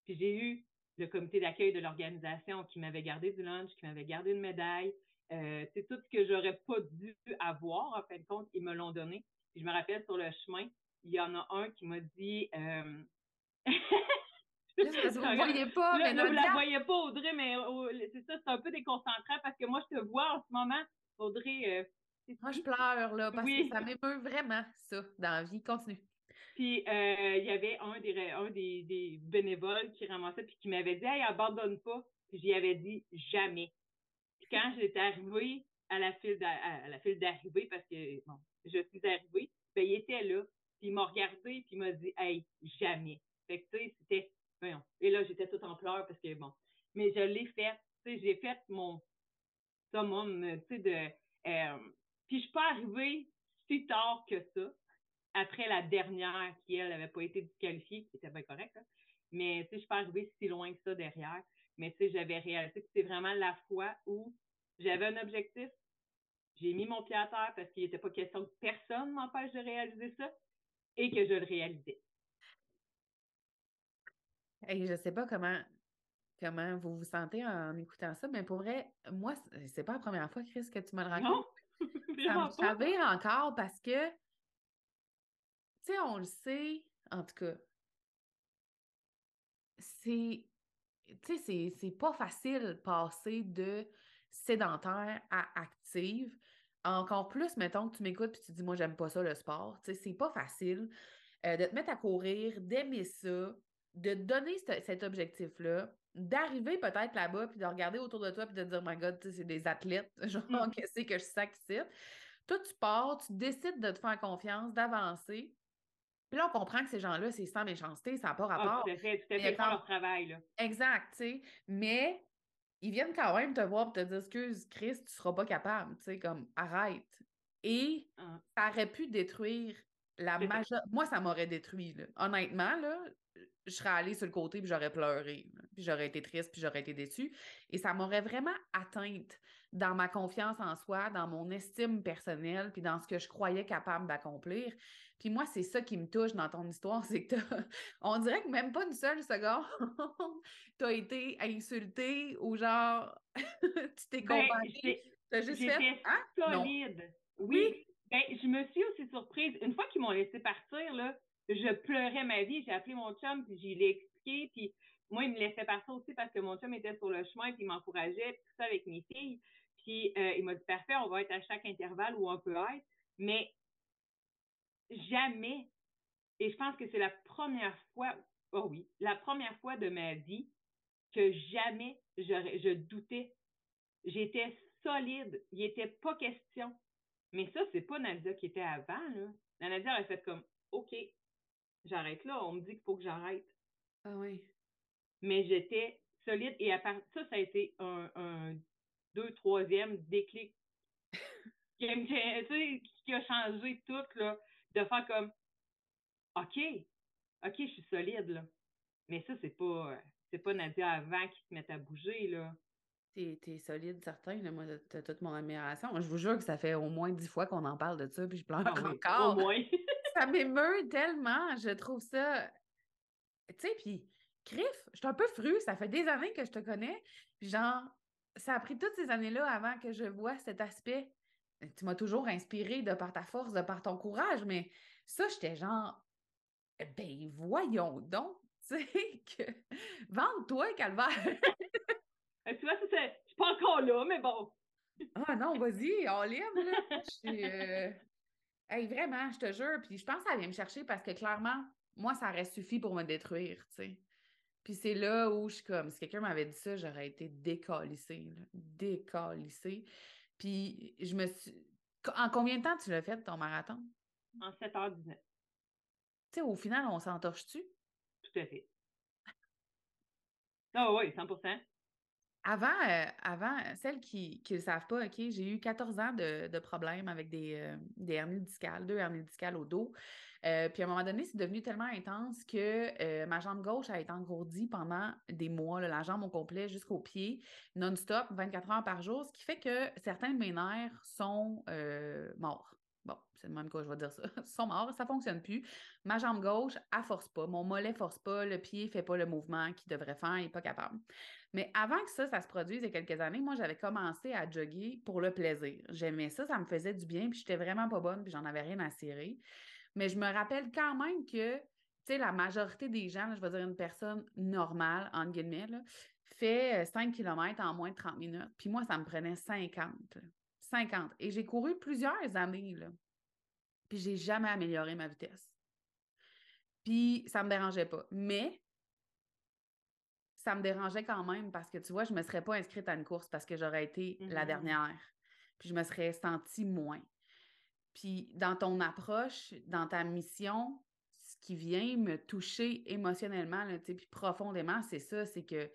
Puis j'ai eu le comité d'accueil de l'organisation qui m'avait gardé du lunch, qui m'avait gardé une médaille. Euh, c'est tout ce que j'aurais pas dû avoir, en fin de compte, ils me l'ont donné. Puis je me rappelle sur le chemin, il y en a un qui m'a dit vous ne voyez pas, mais vous la voyez pas, Audrey, mais c'est ça, c'est un peu déconcentrant parce que moi, je te vois en ce moment, Audrey. Euh, moi, je pleure, là, parce que ça m'émeut vraiment, ça, dans la vie. Continue. Puis, euh, il y avait un, des, un des, des, bénévoles qui ramassait puis qui m'avait dit Hey, abandonne pas. Puis, j'y avais dit jamais. Puis, quand j'étais arrivée à la file à la file d'arrivée, parce que, bon, je suis arrivée, ben, il était là. Puis, il m'a regardé, puis il m'a dit Hey, jamais. Fait que, tu sais, c'était et là, j'étais toute en pleurs parce que, bon, mais je l'ai fait. J'ai fait mon summum, tu sais, de. Euh, puis je suis pas arrivée si tard que ça, après la dernière qui, elle, n'avait pas été disqualifiée, qui était bien correct, mais tu sais, je suis pas arrivée si loin que ça derrière. Mais tu sais, j'avais réalisé que c'était vraiment la fois où j'avais un objectif, j'ai mis mon pied à terre parce qu'il n'était pas question que personne m'empêche de réaliser ça et que je le réalisais. Je je sais pas comment, comment vous vous sentez en écoutant ça, mais pour vrai, moi, c'est pas la première fois, Chris, que tu me le racontes. Non, ça me encore parce que, tu sais, on le sait, en tout cas, c'est, tu sais, c'est pas facile passer de sédentaire à active. Encore plus, mettons que tu m'écoutes et tu dis, moi, j'aime pas ça, le sport. Tu sais, c'est pas facile. euh, de te mettre à courir, d'aimer ça, de donner cet objectif-là, d'arriver peut-être là-bas, puis de regarder autour de toi, puis de dire, my God, c'est des athlètes, genre, mm. qu'est-ce que je sacrifie? Toi, tu pars, tu décides de te faire confiance, d'avancer. Puis là, on comprend que ces gens-là, c'est sans méchanceté, ça n'a pas ah, rapport. tout à fait, tout à fait, leur travail, là. Exact, tu sais. Mais ils viennent quand même te voir et te dire, excuse, Chris, tu seras pas capable, tu sais, comme, arrête. Et ah. ça aurait pu détruire la majeure. Moi, ça m'aurait détruit, là. Honnêtement, là, je serais allée sur le côté puis j'aurais pleuré, puis j'aurais été triste puis j'aurais été déçue. Et ça m'aurait vraiment atteinte dans ma confiance en soi, dans mon estime personnelle, puis dans ce que je croyais capable d'accomplir. Puis moi, c'est ça qui me touche dans ton histoire, c'est que on dirait que même pas une seule seconde, tu as été insulté ou genre, tu t'es ben, comparé. tu as juste fait, hein? solide. Oui? Ben, je me suis aussi surprise. Une fois qu'ils m'ont laissé partir, là, je pleurais ma vie. J'ai appelé mon chum, puis j'ai expliqué, puis moi, il me laissait partir aussi parce que mon chum était sur le chemin, puis il m'encourageait, tout ça avec mes filles. Puis euh, il m'a dit, parfait, on va être à chaque intervalle où on peut être. Mais jamais, et je pense que c'est la première fois, oh oui, la première fois de ma vie que jamais je doutais. J'étais solide. Il n'était pas question. Mais ça, c'est pas Nadia qui était avant, là. La Nadia a fait comme, OK, j'arrête là, on me dit qu'il faut que j'arrête. Ah oui. Mais j'étais solide et à part ça, ça a été un, un deux, troisième déclic qui, qui a changé tout, là, de faire comme OK, OK, je suis solide, là. Mais ça, c'est pas c'est pas Nadia avant qui te met à bouger, là. T'es, es solide, certain. Là. Moi, t'as toute mon admiration. je vous jure que ça fait au moins dix fois qu'on en parle de ça, puis je pleure ah encore. Au moins. ça m'émeut tellement. Je trouve ça. Tu sais, puis, Criff, je suis un peu fru. Ça fait des années que je te connais. Puis, genre, ça a pris toutes ces années-là avant que je vois cet aspect. Tu m'as toujours inspiré de par ta force, de par ton courage, mais ça, j'étais genre, ben voyons donc, tu sais, que vende-toi, Calvaire. tu vois, je suis pas encore là, mais bon. ah non, vas-y, on libre, là. Je suis. Euh, vraiment, je te jure. Puis je pense que ça vient me chercher parce que clairement, moi, ça aurait suffi pour me détruire, tu sais. Puis c'est là où je suis comme, si quelqu'un m'avait dit ça, j'aurais été décalissée, décalissée. Puis je me suis. En combien de temps tu l'as fait, ton marathon? En 7h19. Tu sais, au final, on s'entorche-tu? Tout à fait. Ah oui, 100 avant, euh, avant, celles qui ne le savent pas, OK, j'ai eu 14 ans de, problèmes avec des, euh, hernies discales, deux hernies discales au dos. Euh, puis à un moment donné, c'est devenu tellement intense que ma jambe gauche a été engourdie pendant des mois, la jambe au complet jusqu'au pied, non-stop, 24 heures par jour, ce qui fait que certains de mes nerfs sont morts. Bon, c'est le même que je vais dire ça. Ils sont morts, ça ne fonctionne plus. Ma jambe gauche, elle force pas. Mon mollet force pas. Le pied ne fait pas le mouvement qu'il devrait faire. Il n'est pas capable. Mais avant que ça, ça se produise il y a quelques années, moi, j'avais commencé à jogger pour le plaisir. J'aimais ça, ça me faisait du bien, puis j'étais vraiment pas bonne, puis j'en avais rien à cirer. Mais je me rappelle quand même que, tu sais, la majorité des gens, je vais dire une personne normale, entre guillemets, fait 5 euh, km en moins de 30 minutes. Puis moi, ça me prenait 50. 50. Et j'ai couru plusieurs années, là. Puis j'ai jamais amélioré ma vitesse. Puis ça me dérangeait pas. Mais ça me dérangeait quand même parce que, tu vois, je ne me serais pas inscrite à une course parce que j'aurais été la mm-hmm. dernière. Puis je me serais sentie moins. Puis dans ton approche, dans ta mission, ce qui vient me toucher émotionnellement, là, puis profondément, c'est ça, c'est que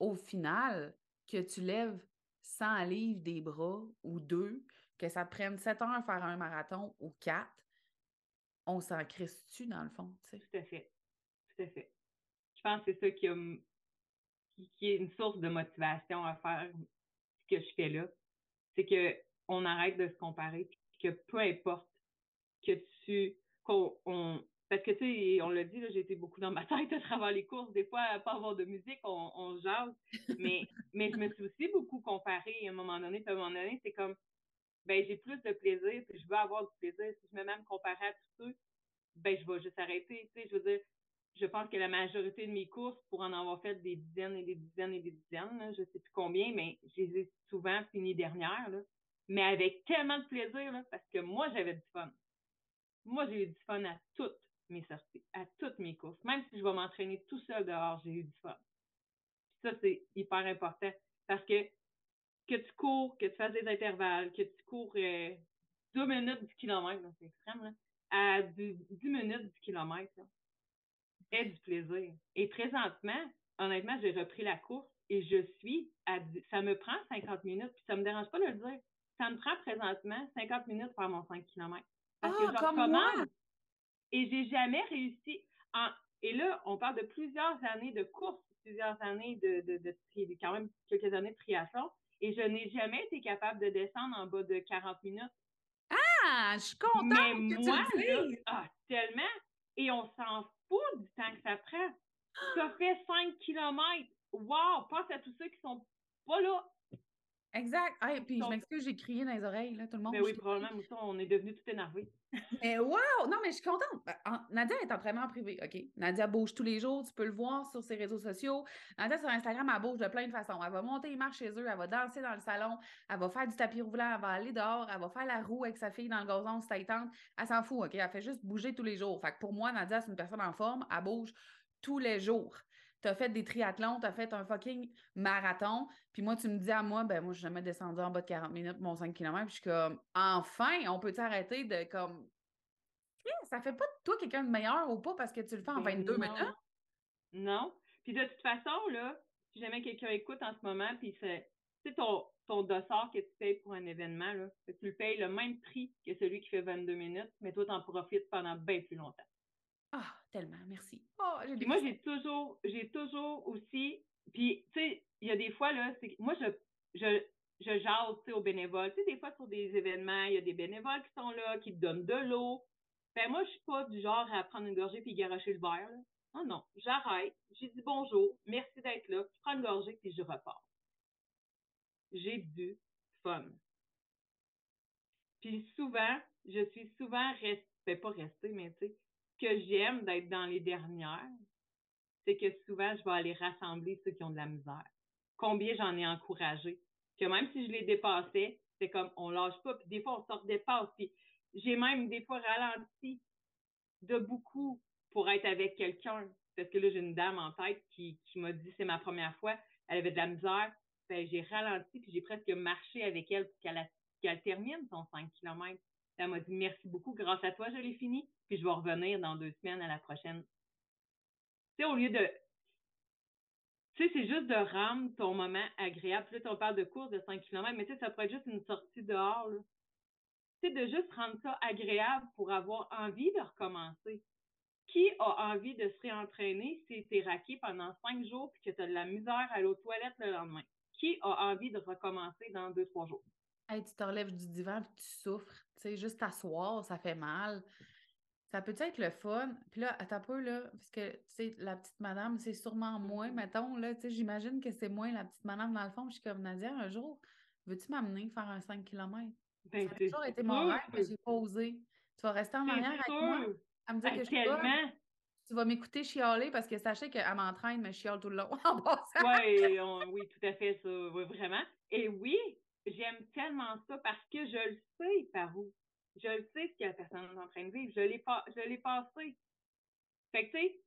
au final, que tu lèves 100 livres des bras ou deux, que ça te prenne 7 heures à faire un marathon ou 4, on s'en crisse-tu dans le fond? Tout à fait. Tout à fait. Je pense que c'est ça qui, a, qui, est une source de motivation à faire ce que je fais là. C'est qu'on arrête de se comparer, que peu importe que tu. qu'on parce que, tu sais, on l'a dit, j'ai été beaucoup dans ma tête à travers les courses. Des fois, à pas avoir de musique, on, on jase. Mais, mais je me suis aussi beaucoup comparée à un moment donné. à un moment donné, c'est comme, ben, j'ai plus de plaisir, puis je veux avoir du plaisir. Si je me mets à me comparer à tous ceux, ben, je vais juste arrêter. Tu sais, je veux dire, je pense que la majorité de mes courses, pour en avoir fait des dizaines et des dizaines et des dizaines, je ne sais plus combien, mais je les ai souvent finies dernière, là, mais avec tellement de plaisir, parce que moi, j'avais du fun. Moi, j'ai eu du fun à toutes mes sorties, à toutes mes courses. Même si je vais m'entraîner tout seul dehors, j'ai eu du fun. Ça, c'est hyper important parce que que tu cours, que tu fasses des intervalles, que tu cours euh, deux minutes du kilomètre, c'est extrême, à 10 minutes du kilomètre, est du plaisir. Et présentement, honnêtement, j'ai repris la course et je suis à ça me prend 50 minutes, puis ça me dérange pas de le dire. Ça me prend présentement 50 minutes pour faire mon 5 km. Parce que Ah, je moi! et j'ai jamais réussi. En, et là, on parle de plusieurs années de course, plusieurs années de, de, quand même quelques années de triathlon, et je n'ai jamais été capable de descendre en bas de 40 minutes. Ah, je suis contente Mais que moi, tu le là, dises! ah, tellement, et on s'en fout du temps que ça prend. Ça fait 5 km. Wow! Pense à tous ceux qui sont pas là. Exact. Hey, puis je m'excuse, j'ai crié dans les oreilles, là, tout le monde. Ben oui, probablement, on est devenus tout énervés. Mais wow! Non, mais je suis contente. Ben, en- Nadia est entraînement privé, OK? Nadia bouge tous les jours, tu peux le voir sur ses réseaux sociaux. Nadia, sur Instagram, elle bouge de plein de façons. Elle va monter les marches chez eux, elle va danser dans le salon, elle va faire du tapis roulant, elle va aller dehors, elle va faire la roue avec sa fille dans le gazon si y tente. Elle s'en fout, OK? Elle fait juste bouger tous les jours. Fait que pour moi, Nadia, c'est une personne en forme, elle bouge tous les jours. Tu as fait des triathlons, tu as fait un fucking marathon. Puis moi, tu me dis à moi, ben moi, je suis jamais descendu en bas de 40 minutes mon 5 km. Puis je suis comme, enfin, on peut arrêter de comme. Chris, Ça fait pas de toi quelqu'un de meilleur ou pas parce que tu le fais en Ben 22 non. minutes? Non. Puis de toute façon, là, si jamais quelqu'un écoute en ce moment, puis c'est, ton, ton dossard que tu payes pour un événement, là, tu le payes le même prix que celui qui fait 22 minutes, mais toi, t'en profites pendant bien plus longtemps. Ah, tellement, merci. Oh, j'ai moi, j'ai toujours, j'ai toujours aussi, puis tu sais, il y a des fois, là, c'est moi, je, je, je jase, tu sais, aux bénévoles. Tu sais, des fois, sur des événements, il y a des bénévoles qui sont là, qui te donnent de l'eau. Ben, moi, je suis pas du genre à prendre une gorgée puis garocher le verre, là. Non, non. J'arrête. J'ai dit bonjour. Merci d'être là. Je prends une gorgée puis je repars. J'ai du fun. Puis souvent, je suis souvent restée, pas restée, mais tu sais, que j'aime d'être dans les dernières, c'est que souvent, je vais aller rassembler ceux qui ont de la misère. Combien j'en ai encouragé? Que même si je les dépassais, c'est comme on lâche pas, puis des fois, on se redépasse. Puis j'ai même des fois ralenti de beaucoup pour être avec quelqu'un. Parce que là, j'ai une dame en tête qui, m'a dit c'est ma première fois, elle avait de la misère. Ben, j'ai ralenti, puis j'ai presque marché avec elle pour qu'elle qu'elle termine son 5 km. Elle m'a dit merci beaucoup, grâce à toi, je l'ai fini, puis je vais revenir dans deux semaines à la prochaine. Tu sais, au lieu de. Tu sais, c'est juste de rendre ton moment agréable. Puis là, on parle de course de 5 km, mais tu sais, ça pourrait être juste une sortie dehors. Tu sais, de juste rendre ça agréable pour avoir envie de recommencer. Qui a envie de se réentraîner si t'es raqué pendant cinq jours puis que tu as de la misère à aller aux toilettes le lendemain? Qui a envie de recommencer dans deux, trois jours? Hey, tu te relèves du divan puis tu souffres. Tu sais, juste t'asseoir, ça fait mal. Ça peut être le fun? Puis là, attends un peu, là, parce que, tu sais, la petite madame, c'est sûrement moi, Mhm. mettons, là, tu sais, j'imagine que c'est moi, la petite madame, dans le fond. Je suis comme, Nadia, un jour, veux-tu m'amener faire un 5 km? Ben, Ça a toujours été mon rêve, mais j'ai pas osé. Tu vas rester en arrière avec moi, à me dire Hey, que je suis bonne. Tu vas m'écouter chialer parce que sachez qu'elle m'entraîne, mais je chiale tout le long en passant. Ouais, on- oui, tout à fait, ça. Oui, vraiment. Et oui, j'aime tellement ça parce que je le sais par où. Je le sais ce que la personne est en train de vivre. Je l'ai pas, je passé. Fait que, tu sais,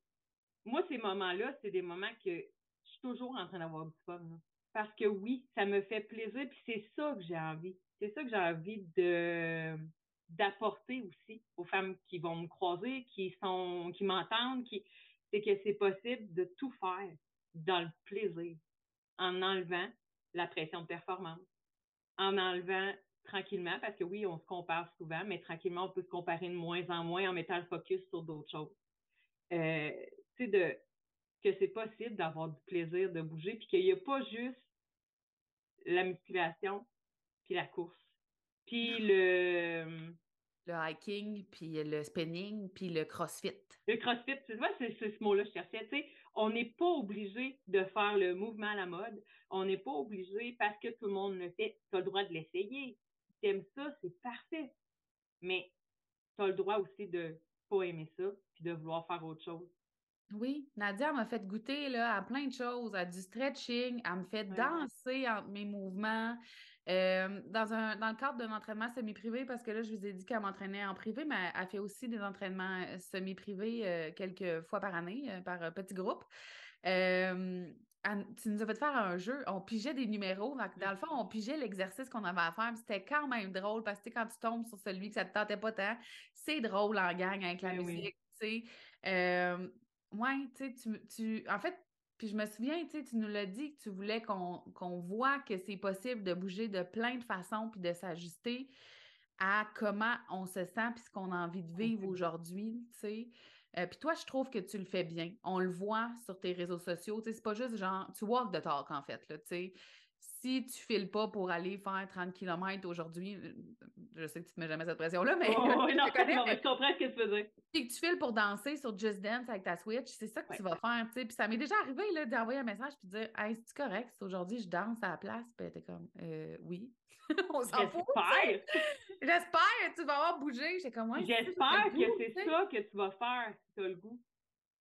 moi, ces moments-là, c'est des moments que je suis toujours en train d'avoir du fun. Parce que oui, ça me fait plaisir, puis c'est ça que j'ai envie. C'est ça que j'ai envie de d'apporter aussi aux femmes qui vont me croiser, qui sont qui m'entendent, qui c'est que c'est possible de tout faire dans le plaisir, en enlevant la pression de performance, en enlevant tranquillement, parce que oui, on se compare souvent, mais tranquillement, on peut se comparer de moins en moins en mettant le focus sur d'autres choses. Euh, tu sais, de que c'est possible d'avoir du plaisir de bouger, puis qu'il n'y a pas juste la musculation, puis la course, puis le, Le hiking, puis le spinning, puis le crossfit. le crossfit. Tu vois, c'est c'est ce mot-là que je cherchais. Tu sais, on n'est pas obligé de faire le mouvement à la mode. On n'est pas obligé parce que tout le monde le fait. Tu as le droit de l'essayer. Si tu aimes ça, c'est parfait. Mais tu as le droit aussi de pas aimer ça, puis de vouloir faire autre chose. Oui, Nadia m'a fait goûter là, à plein de choses, à du stretching, elle me fait danser entre mes mouvements. Euh, dans, un, dans le cadre d'un entraînement semi-privé, parce que là, je vous ai dit qu'elle m'entraînait en privé, mais elle fait aussi des entraînements euh, semi-privés euh, quelques fois par année, par petit groupe. Tu nous as fait faire un jeu, on pigeait des numéros. dans le fond, on pigeait l'exercice qu'on avait à faire. C'était quand même drôle parce que quand tu tombes sur celui que ça te tentait pas tant, c'est drôle en gang avec la ben musique. Tu sais. ouais, tu sais, tu, en fait, puis je me souviens, tu nous l'as dit que tu voulais qu'on voit que c'est possible de bouger de plein de façons puis de s'ajuster à comment on se sent puis ce qu'on a envie de vivre aujourd'hui, tu sais. Euh, puis toi, je trouve que tu le fais bien. On le voit sur tes réseaux sociaux. C'est pas juste genre, tu walk the talk, en fait, là, tu sais si tu files pas pour aller faire 30 km aujourd'hui, euh, je sais que tu te mets jamais cette pression-là, mais. Oh, non, je comprends ce que tu faisais. Puis que tu files pour danser sur Just Dance avec ta Switch, c'est ça que tu vas faire, tu sais. Puis ça m'est déjà arrivé, là, d'envoyer un message puis de dire, hey, c'est correct, si aujourd'hui je danse à la place, puis t'es comme, euh, oui. On s'en fout. J'espère. J'espère, tu vas avoir bougé. J'ai comme, ouais, J'espère que c'est ça que tu vas faire si tu as le goût.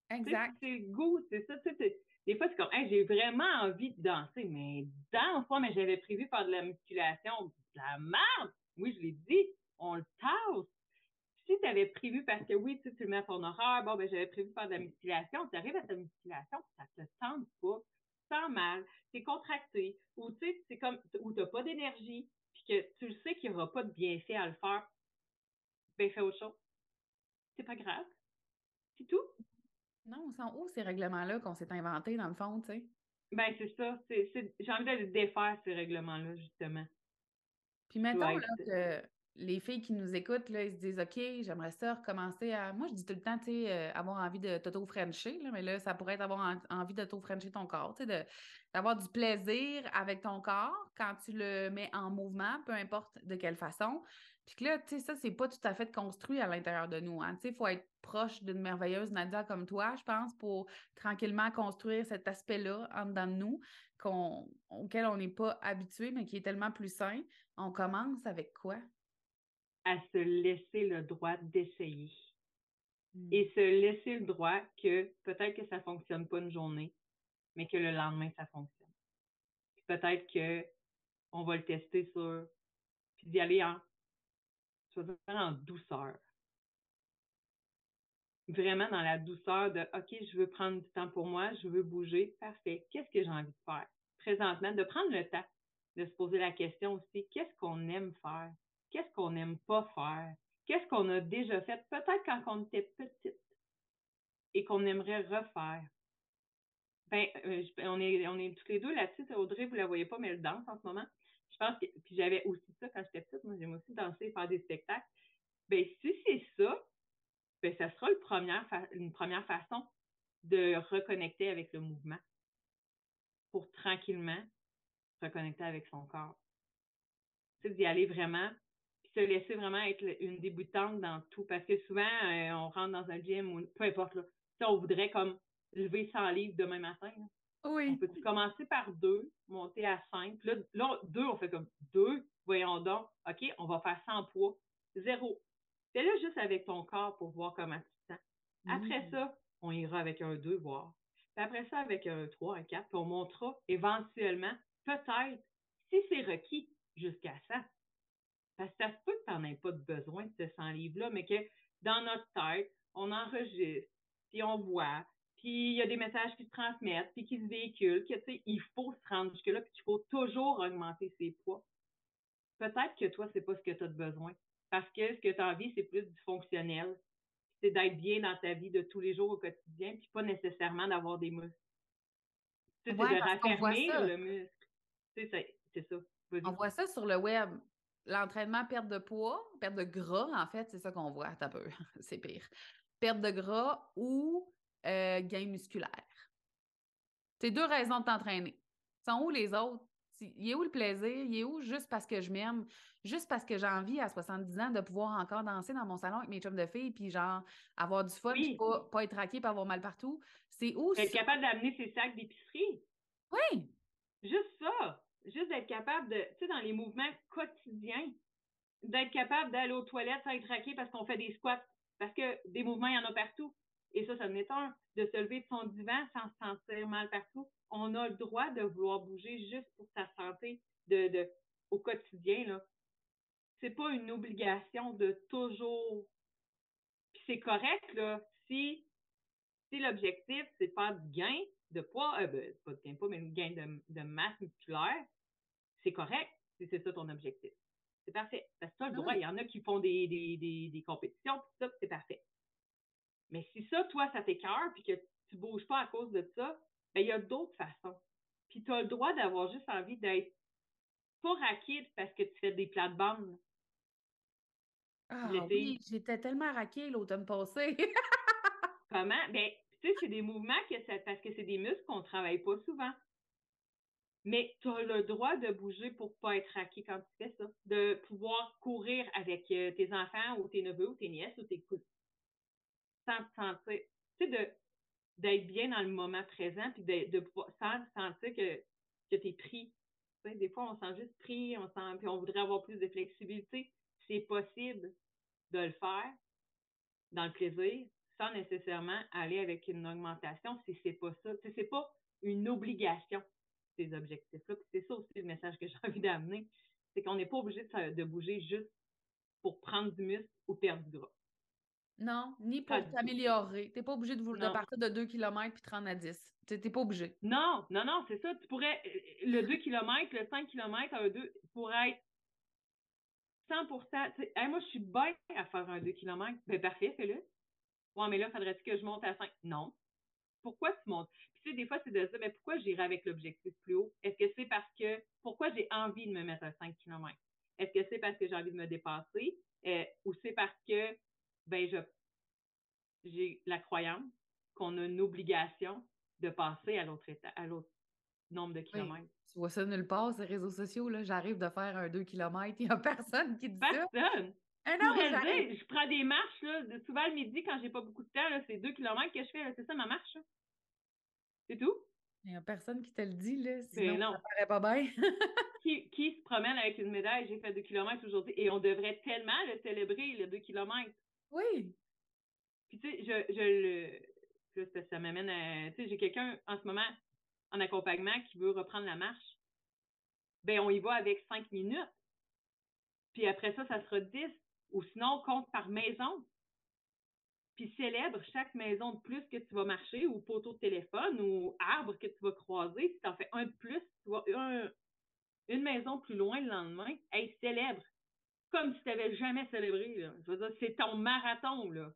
Exact. C'est le goût, c'est ça, tu sais des fois, c'est comme, j'ai vraiment envie de danser, mais dans fois, mais j'avais prévu faire de la musculation, de la merde! Oui, je l'ai dit, on le tasse. Si tu avais prévu, parce que oui, tu, tu le mets à ton horaire, bon, ben, j'avais prévu faire de la musculation, tu arrives à ta musculation, ça te tente pas, tu sens mal, tu es contracté, ou tu sais, c'est comme, ou tu pas d'énergie, puis que tu le sais qu'il n'y aura pas de bienfait à le faire, ben, fais autre chose. C'est pas grave. C'est tout. Non, on sent où ces règlements-là qu'on s'est inventés, dans le fond, tu sais? Ben, c'est ça. J'ai envie de défaire, ces règlements-là, justement. Puis mettons là, que les filles qui nous écoutent, là, ils se disent OK, j'aimerais ça recommencer à. Moi, je dis tout le temps, tu sais, euh, avoir envie de t'auto-frencher, mais là, ça pourrait être avoir envie de t'auto-frencher ton corps, tu sais, d'avoir du plaisir avec ton corps quand tu le mets en mouvement, peu importe de quelle façon. Puis que là, tu sais, ça, c'est pas tout à fait construit à l'intérieur de nous. Hein. Tu sais, il faut être proche d'une merveilleuse Nadia comme toi, je pense, pour tranquillement construire cet aspect-là en dedans de nous auquel on n'est pas habitué, mais qui est tellement plus sain. On commence avec quoi? À se laisser le droit d'essayer. Hmm. Et se laisser le droit que peut-être que ça ne fonctionne pas une journée, mais que le lendemain, ça fonctionne. Peut-être que on va le tester sur, puis d'y aller en vais dire en douceur. Vraiment dans la douceur de OK, je veux prendre du temps pour moi, je veux bouger, parfait. Qu'est-ce que j'ai envie de faire? Présentement, de prendre le temps de se poser la question aussi, qu'est-ce qu'on aime faire? Qu'est-ce qu'on n'aime pas faire? Qu'est-ce qu'on a déjà fait, peut-être quand on était petite et qu'on aimerait refaire? Ben, euh, on est, on est tous les deux là-dessus. Audrey, vous ne la voyez pas, mais elle danse en ce moment je pense que, puis j'avais aussi ça quand j'étais petite, moi j'aime aussi danser, faire des spectacles. Ben, si c'est ça, ben, ça sera une première façon de reconnecter avec le mouvement pour tranquillement reconnecter avec son corps. C'est d'y aller vraiment, puis se laisser vraiment être une débutante dans tout. Parce que souvent, euh, on rentre dans un gym ou peu importe, là, on voudrait comme lever 100 livres demain matin. Oui. On peut commencer par deux, monter à cinq? Là, là, deux, on fait comme deux. Voyons donc. OK, on va faire 100 poids. Zéro. Fais-le juste avec ton corps pour voir comment tu te sens. Après ça, on ira avec un deux, voir. Puis après ça, avec un 3, un 4, puis on montera éventuellement, peut-être, si c'est requis, jusqu'à ça. Parce que ça se peut que tu n'en aies pas de besoin de ce 100 livres-là, mais que dans notre tête, on enregistre, puis on voit, puis il y a des messages qui se transmettent, puis qui se véhiculent, que tu sais, il faut se rendre jusque-là, puis qu'il faut toujours augmenter ses poids. Peut-être que toi, c'est pas ce que tu as besoin. Parce que ce que tu as envie, c'est plus du fonctionnel. C'est d'être bien dans ta vie de tous les jours au quotidien, puis pas nécessairement d'avoir des muscles. C'est de raffermir le muscle. C'est ça. On voit ça sur le web. L'entraînement perte de poids, perte de gras, en fait, c'est ça qu'on voit. T'as peu. c'est pire. Perte de gras ou euh, gain musculaire. C'est deux raisons de t'entraîner. Sont où les autres? Il est où le plaisir? Il est où juste parce que je m'aime? Juste parce que j'ai envie à 70 ans de pouvoir encore danser dans mon salon avec mes chums de filles, puis genre avoir du fun, puis pas, pas, être raqué, pas avoir mal partout? C'est où? Être capable d'amener ses sacs d'épicerie. Oui. Juste ça. Juste d'être capable de, tu sais, dans les mouvements quotidiens, d'être capable d'aller aux toilettes sans être raqué parce qu'on fait des squats. Parce que des mouvements, il y en a partout. Et ça, ça en est un. De se lever de son divan sans se sentir mal partout. On a le droit de vouloir bouger juste pour sa santé, de, de au quotidien, là, c'est pas une obligation de toujours. Puis c'est correct, là, si, si l'objectif, c'est de faire du gain de poids, euh, ben, pas de gain de poids, mais un gain de, de masse musculaire, c'est correct si c'est ça ton objectif. C'est parfait. Parce que ça, le droit, il y en a qui font des, des, des, des compétitions, puis ça, c'est parfait. Mais si ça, toi, ça t'écœure, puis que tu bouges pas à cause de ça, ben, il y a d'autres façons. Puis tu as le droit d'avoir juste envie d'être pas raqué parce que tu fais des plates-bandes. Ah oui, j'étais tellement raquée l'automne passé. Comment? Ben, tu sais, c'est des mouvements que ça, parce que c'est des muscles qu'on travaille pas souvent. Mais tu as le droit de bouger pour pas être raqué quand tu fais ça. De pouvoir courir avec euh, tes enfants ou tes neveux ou tes nièces ou tes cousins. Sans sentir, tu sais, d'être bien dans le moment présent puis de, de sans sentir que, que tu es pris. Tu sais, des fois, on sent juste pris, on sent, puis on voudrait avoir plus de flexibilité. C'est possible de le faire dans le plaisir sans nécessairement aller avec une augmentation si c'est pas ça. Tu sais, c'est pas une obligation ces objectifs-là. C'est ça aussi le message que j'ai envie d'amener. C'est qu'on n'est pas obligé de, bouger juste pour prendre du muscle ou perdre du gras. Non, ni pour t'améliorer. Tu n'es pas obligé de, de, partir de 2 km puis te rendre à 10. Tu n'es pas obligé. Non, non, non, c'est ça. Tu pourrais. Le 2 km, le 5 km, un 2 pourrait être 100% Moi, je suis bien à faire un 2 km. Ben, parfait, fais-le. Ouais, mais là, faudrait-il que je monte à 5? Non pourquoi tu montes? Puis tu sais, des fois, c'est de dire, mais pourquoi j'irai avec l'objectif plus haut? Est-ce que c'est parce que, pourquoi j'ai envie de me mettre à 5 km? Est-ce que c'est parce que j'ai envie de me dépasser? Euh, ou c'est parce que, ben, je, j'ai la croyance qu'on a une obligation de passer à l'autre état, à l'autre nombre de kilomètres. tu vois ça nulle part, ces réseaux sociaux, là. J'arrive de faire un 2 km, il n'y a personne qui dit personne. ça. Un je prends des marches, là, de, souvent le midi, quand j'ai pas beaucoup de temps, c'est deux kilomètres que je fais, c'est ça ma marche. C'est tout. Il n'y a personne qui te le dit, là, sinon non. ça paraît pas bien. qui, qui se promène avec une médaille, j'ai fait deux kilomètres aujourd'hui, et on devrait tellement le célébrer, le deux kilomètres. Oui. Puis tu sais, je, je le... ça, ça m'amène à... Tu sais, j'ai quelqu'un en ce moment en accompagnement qui veut reprendre la marche. Ben, on y va avec cinq minutes. Puis après ça, ça sera dix. Ou sinon, compte par maison. Puis célèbre chaque maison de plus que tu vas marcher, ou poteau de téléphone, ou arbre que tu vas croiser. Si tu en fais un de plus, tu vas une maison plus loin le lendemain. Hey, célèbre. Comme si tu n'avais jamais célébré. Je veux dire, c'est ton marathon. Là.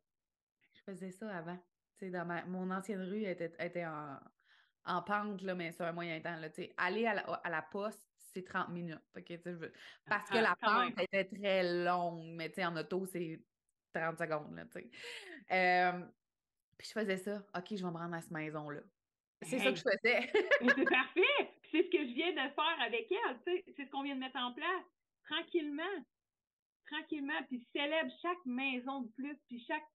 Je faisais ça avant. dans mon ancienne rue était, était en, en pente, là, mais sur un moyen temps. Là, aller à la, à la poste, c'est 30 minutes. Parce que la pente était très longue, mais en auto, c'est 30 secondes. Là, euh, puis je faisais ça. OK, je vais me rendre à cette maison-là. C'est ça que je faisais. c'est parfait. C'est ce que je viens de faire avec elle. C'est ce qu'on vient de mettre en place. Tranquillement. Tranquillement. Puis célèbre chaque maison de plus, puis chaque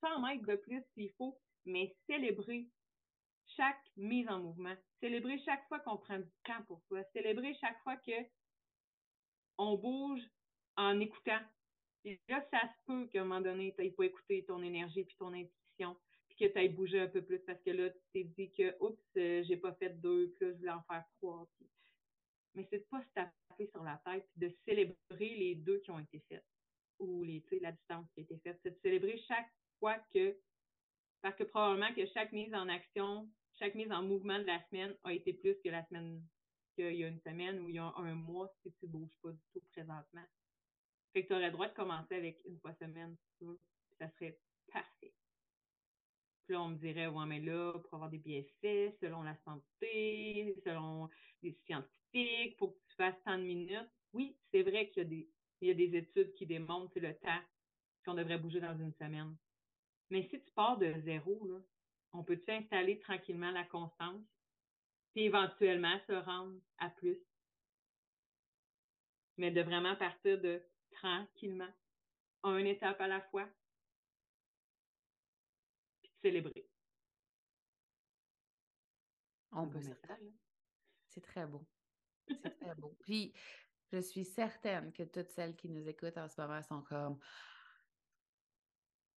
100 mètres de plus s'il faut, mais célébrer chaque mise en mouvement, célébrer chaque fois qu'on prend du temps pour soi, célébrer chaque fois que on bouge en écoutant. Là, ça se peut qu'à un moment donné, tu pas écouter ton énergie puis ton intuition, puis que tu ailles bouger un peu plus parce que là, tu t'es dit que, oups, euh, j'ai pas fait deux, puis là, je voulais en faire trois. Mais c'est de pas se taper sur la tête, puis de célébrer les deux qui ont été faits, ou les, la distance qui a été faite. C'est de célébrer chaque fois que parce que probablement que chaque mise en action, chaque mise en mouvement de la semaine a été plus que la semaine qu'il y a une semaine ou il y a un mois si tu bouges pas du tout présentement. Fait que tu aurais le droit de commencer avec une fois semaine, tu. Ça serait parfait. Puis là, on me dirait, ouais, mais là, pour avoir des bienfaits, selon la santé, selon les scientifiques, faut que tu fasses tant de minutes. Oui, c'est vrai qu'il y a des, il y a des études qui démontrent le temps qu'on devrait bouger dans une semaine. Mais si tu pars de zéro, là, on peut installer tranquillement la constance, puis éventuellement se rendre à plus? Mais de vraiment partir de tranquillement, une étape à la fois, puis de célébrer. On peut C'est très beau. C'est très beau. Puis, je suis certaine que toutes celles qui nous écoutent en ce moment sont comme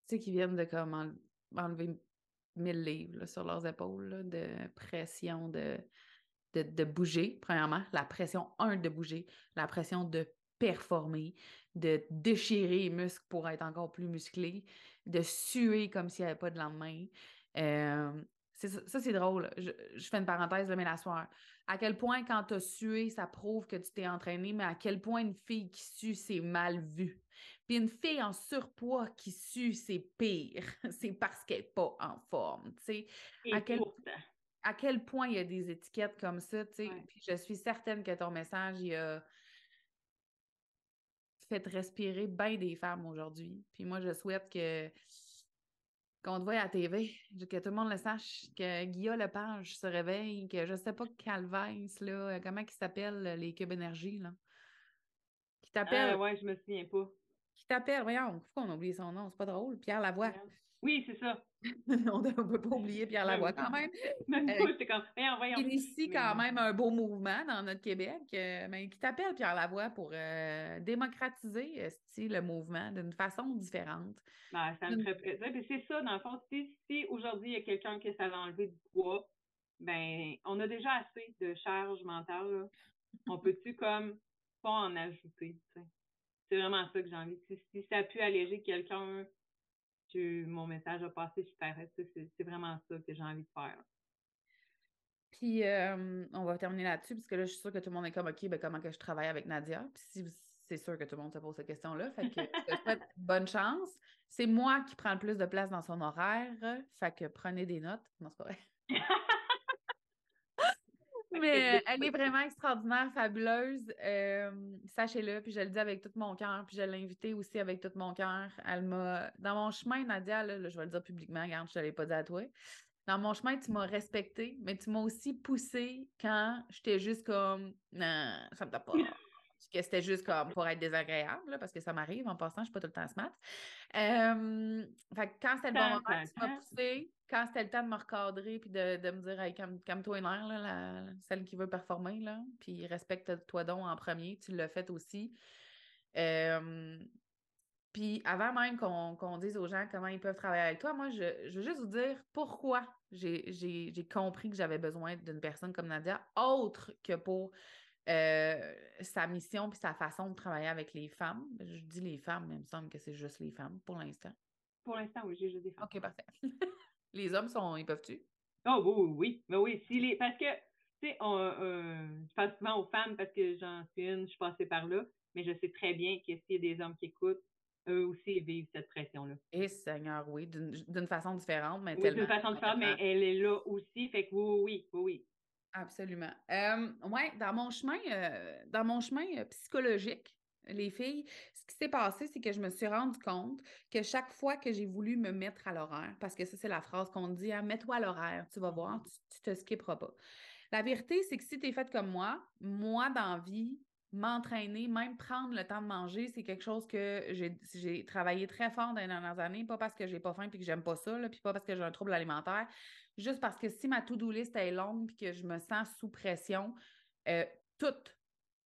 sais, qui viennent de comme enlever mille livres sur leurs épaules, de pression, de, de, bouger, premièrement, la pression, un, de bouger, la pression de performer, de déchirer les muscles pour être encore plus musclé, de suer comme s'il n'y avait pas de lendemain. Euh, ça, c'est drôle. Je, fais une parenthèse, mais la soirée. À quel point, quand tu as sué, ça prouve que tu t'es entraîné, mais à quel point une fille qui sue, c'est mal vu. Puis une fille en surpoids qui sue, c'est pire. c'est parce qu'elle n'est pas en forme. sais. à quel, à quel point il y a des étiquettes comme ça. Puis je suis certaine que ton message, il a fait respirer bien des femmes aujourd'hui. Puis moi, je souhaite que qu'on te voit à la TV, que tout le monde le sache, que Guillaume Lepage se réveille, que je ne sais pas Calvès, là, comment il s'appelle, les cubes énergie, là? Qui t'appelle. Ah ouais, je me souviens pas. Qui t'appelle, voyons, pourquoi on a oublié son nom? C'est pas drôle. Pierre Lavoie. Oui, c'est ça. on ne peut pas oublier Pierre Lavoie quand même. Même euh, c'est comme, Il initie quand même un beau mouvement dans notre Québec, euh, mais qui t'appelle Pierre Lavoie pour euh, démocratiser le mouvement d'une façon différente. Ben, ça me C'est ça, dans le fond, si, si aujourd'hui il y a quelqu'un qui essaie d'enlever du poids, ben on a déjà assez de charge mentale. On peut-tu comme pas en ajouter? C'est vraiment ça que j'ai envie. Si, si ça a pu alléger quelqu'un que mon message a passé super. C'est vraiment ça que j'ai envie de faire. Puis, euh, on va terminer là-dessus, parce que là, je suis sûre que tout le monde est comme, OK, ben, comment que je travaille avec Nadia? Puis, c'est sûr que tout le monde se pose cette question-là. Fait que, je souhaite bonne chance. C'est moi qui prends le plus de place dans son horaire. Fait que prenez des notes. Non, c'est pas vrai. Mais elle est vraiment extraordinaire, fabuleuse. Euh, sachez-le, puis je le dis avec tout mon cœur, puis je l'ai invitée aussi avec tout mon cœur. Elle m'a. Dans mon chemin, Nadia, là, je vais le dire publiquement, regarde, je ne l'ai pas dit à toi. Dans mon chemin, tu m'as respecté, mais tu m'as aussi poussé quand j'étais juste comme non, ça me tape pas. que c'était juste comme pour être désagréable, parce que ça m'arrive en passant, je ne suis pas tout le temps smart. Euh, fait quand c'était le bon moment, tu m'as poussé. Quand c'était le temps de me recadrer puis de, de me dire hey, calme-toi une heure, là, celle qui veut performer, là, puis respecte-toi donc en premier, tu l'as fait aussi. Euh, puis avant même qu'on dise aux gens comment ils peuvent travailler avec toi, moi, je, je veux juste vous dire pourquoi j'ai compris que j'avais besoin d'une personne comme Nadia, autre que pour euh, sa mission puis sa façon de travailler avec les femmes. Je dis les femmes, mais il me semble que c'est juste les femmes pour l'instant. Pour l'instant, oui, j'ai juste des femmes. OK, parfait. les hommes, sont, ils peuvent-tu? Oh, oui, oui, oui. oui. Si les, parce que, tu sais, euh, je pense souvent aux femmes parce que j'en suis une, je suis passée par là, mais je sais très bien que s'il y a des hommes qui écoutent, eux aussi vivent cette pression-là. Et eh, Seigneur, oui, d'une façon différente, mais oui, d'une façon différente, mais elle est là aussi. Fait que oui, oui, oui, oui. Absolument. Euh, oui, dans mon chemin, euh, dans mon chemin euh, psychologique, les filles, ce qui s'est passé, c'est que je me suis rendu compte que chaque fois que j'ai voulu me mettre à l'horaire, parce que ça, c'est la phrase qu'on dit, hein, mets-toi à l'horaire, tu vas voir, tu, tu te skipperas pas. La vérité, c'est que si tu es faite comme moi, moi, dans vie, m'entraîner, même prendre le temps de manger, c'est quelque chose que j'ai travaillé très fort dans les dernières années, pas parce que j'ai pas faim puis que j'aime pas ça, puis pas parce que j'ai un trouble alimentaire, juste parce que si ma to-do list est longue puis que je me sens sous pression, euh, tout,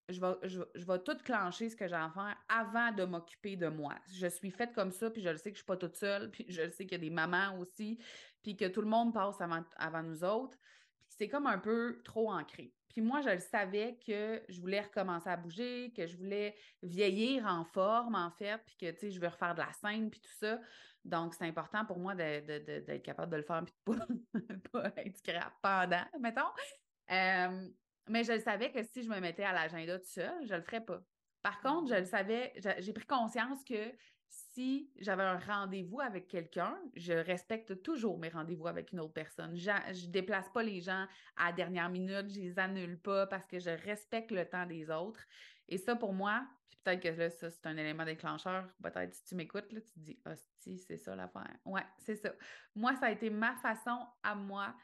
je vais, je, vais tout clencher ce que j'ai à faire avant de m'occuper de moi. Je suis faite comme ça, puis je le sais que je suis pas toute seule, puis je le sais qu'il y a des mamans aussi, puis que tout le monde passe avant, avant nous autres. Puis c'est comme un peu trop ancré. Puis moi, je le savais que je voulais recommencer à bouger, que je voulais vieillir en forme, en fait, puis que, tu sais, je veux refaire de la scène, puis tout ça. Donc, c'est important pour moi d'être capable de le faire, puis de pas, pas être scrap pendant, mettons. Euh, mais je le savais que si je me mettais à l'agenda tout seul, je le ferais pas. Par contre, je le savais, j'ai pris conscience que si j'avais un rendez-vous avec quelqu'un, je respecte toujours mes rendez-vous avec une autre personne. Je ne déplace pas les gens à la dernière minute, je les annule pas parce que je respecte le temps des autres. Et ça, pour moi, puis peut-être que là, ça, c'est un élément déclencheur. Peut-être si tu m'écoutes, là, tu te dis, hostie, c'est ça l'affaire. Ouais, c'est ça. Moi, ça a été ma façon à moi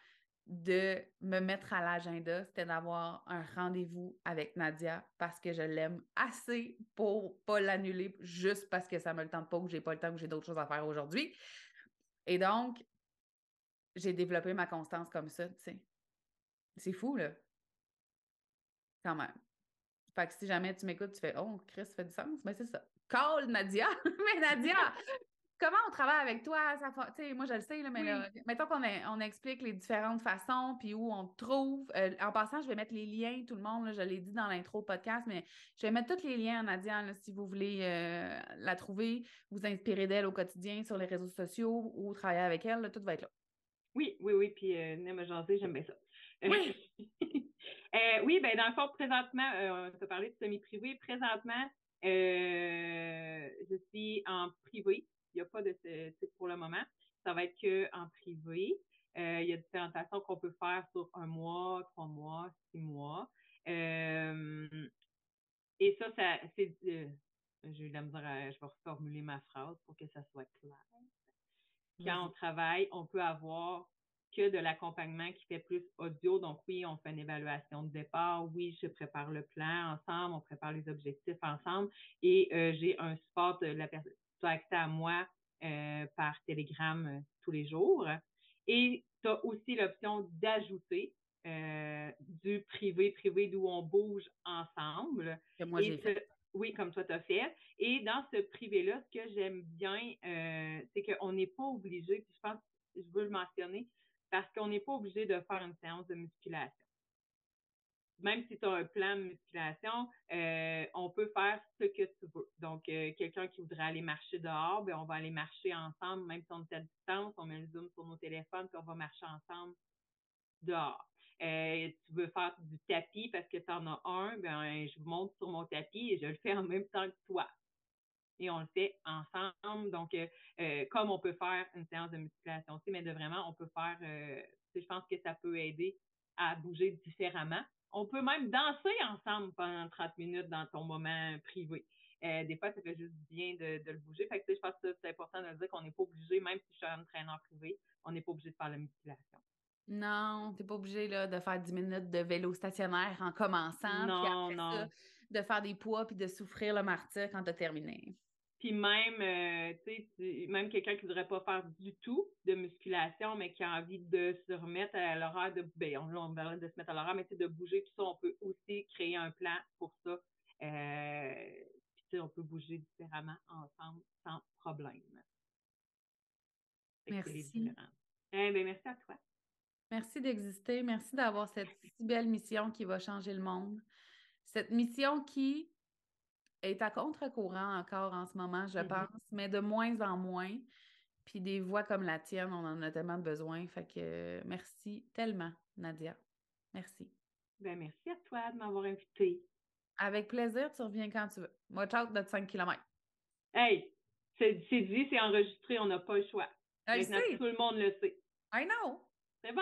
de me mettre à l'agenda, c'était d'avoir un rendez-vous avec Nadia parce que je l'aime assez pour pas l'annuler juste parce que ça me le tente pas ou j'ai pas le temps ou j'ai d'autres choses à faire aujourd'hui. Et donc, j'ai développé ma constance comme ça, tu sais. C'est fou, là. Quand même. Fait que si jamais tu m'écoutes, tu fais Oh, Chris, ça fait du sens. Mais c'est ça. Call Nadia! Mais Nadia! Comment on travaille avec toi? Ça, moi, je le sais, là, mais là, mettons qu'on on explique les différentes façons, puis où on te trouve. Euh, en passant, je vais mettre les liens, tout le monde, là, je l'ai dit dans l'intro podcast, mais je vais mettre tous les liens, Nadia, là, si vous voulez euh, la trouver, vous inspirer d'elle au quotidien sur les réseaux sociaux ou travailler avec elle, tout va être là. Oui, oui, oui, puis euh, me jaser, j'aime bien ça. Oui. Euh, oui, ben dans le fond, présentement, on t'a parlé de semi-privé. Présentement, je suis en privé. Il n'y a pas de type pour le moment. Ça va être que en privé. Euh, il y a différentes façons qu'on peut faire sur un mois, trois mois, six mois. Euh, et ça, ça c'est. J'ai eu la misère je vais reformuler ma phrase pour que ça soit clair. Quand on travaille, on peut avoir que de l'accompagnement qui fait plus audio. Donc oui, on fait une évaluation de départ. Oui, je prépare le plan ensemble, on prépare les objectifs ensemble. Et euh, j'ai un support de la personne, tu as accès à moi euh, par télégramme euh, tous les jours. Et tu as aussi l'option d'ajouter du privé-privé d'où on bouge ensemble. moi, j'ai fait. Oui, comme toi, tu as fait. Et dans ce privé-là, ce que j'aime bien, c'est qu'on n'est pas obligé, puis je pense, je veux le mentionner, parce qu'on n'est pas obligé de faire une séance de musculation. Même si tu as un plan de musculation, euh, on peut faire ce que tu veux. Donc, euh, quelqu'un qui voudrait aller marcher dehors, ben, on va aller marcher ensemble, même si on est à distance, on met le zoom sur nos téléphones, puis on va marcher ensemble dehors. Euh, tu veux faire du tapis parce que tu en as un, ben, je monte sur mon tapis et je le fais en même temps que toi et on le fait ensemble. Donc, comme on peut faire une séance de musculation aussi, mais de vraiment, on peut faire, je pense que ça peut aider à bouger différemment. On peut même danser ensemble pendant 30 minutes dans ton moment privé. des fois, ça fait juste bien de, le bouger. Fait que, je pense que c'est important de dire qu'on n'est pas obligé, même si je suis un entraîneur privé, on n'est pas obligé de faire la musculation. Non, tu n'es pas obligé là, de faire 10 minutes de vélo stationnaire en commençant. Non, non. de faire des poids puis de souffrir le martyr quand tu as terminé. Puis même, euh, tu sais, même quelqu'un qui ne voudrait pas faire du tout de musculation, mais qui a envie de se remettre à l'horaire de, ben, on, on de se mettre à l'horaire, mais de bouger, tout ça, on peut aussi créer un plan pour ça. Euh, puis on peut bouger différemment ensemble sans problème. Merci. Eh ben, merci à toi. Merci d'exister. Merci d'avoir cette si belle mission qui va changer le monde. Cette mission qui, est à contre-courant encore en ce moment, je mm-hmm. pense, mais de moins en moins. Puis des voix comme la tienne, on en a tellement besoin. Fait que merci tellement, Nadia. Merci. Ben, merci à toi de m'avoir invité. Avec plaisir, tu reviens quand tu veux. Watch out de 5 km. Hey, c'est dit, c'est enregistré, on n'a pas le choix. Maintenant, tout le monde le sait. I know. C'est bon.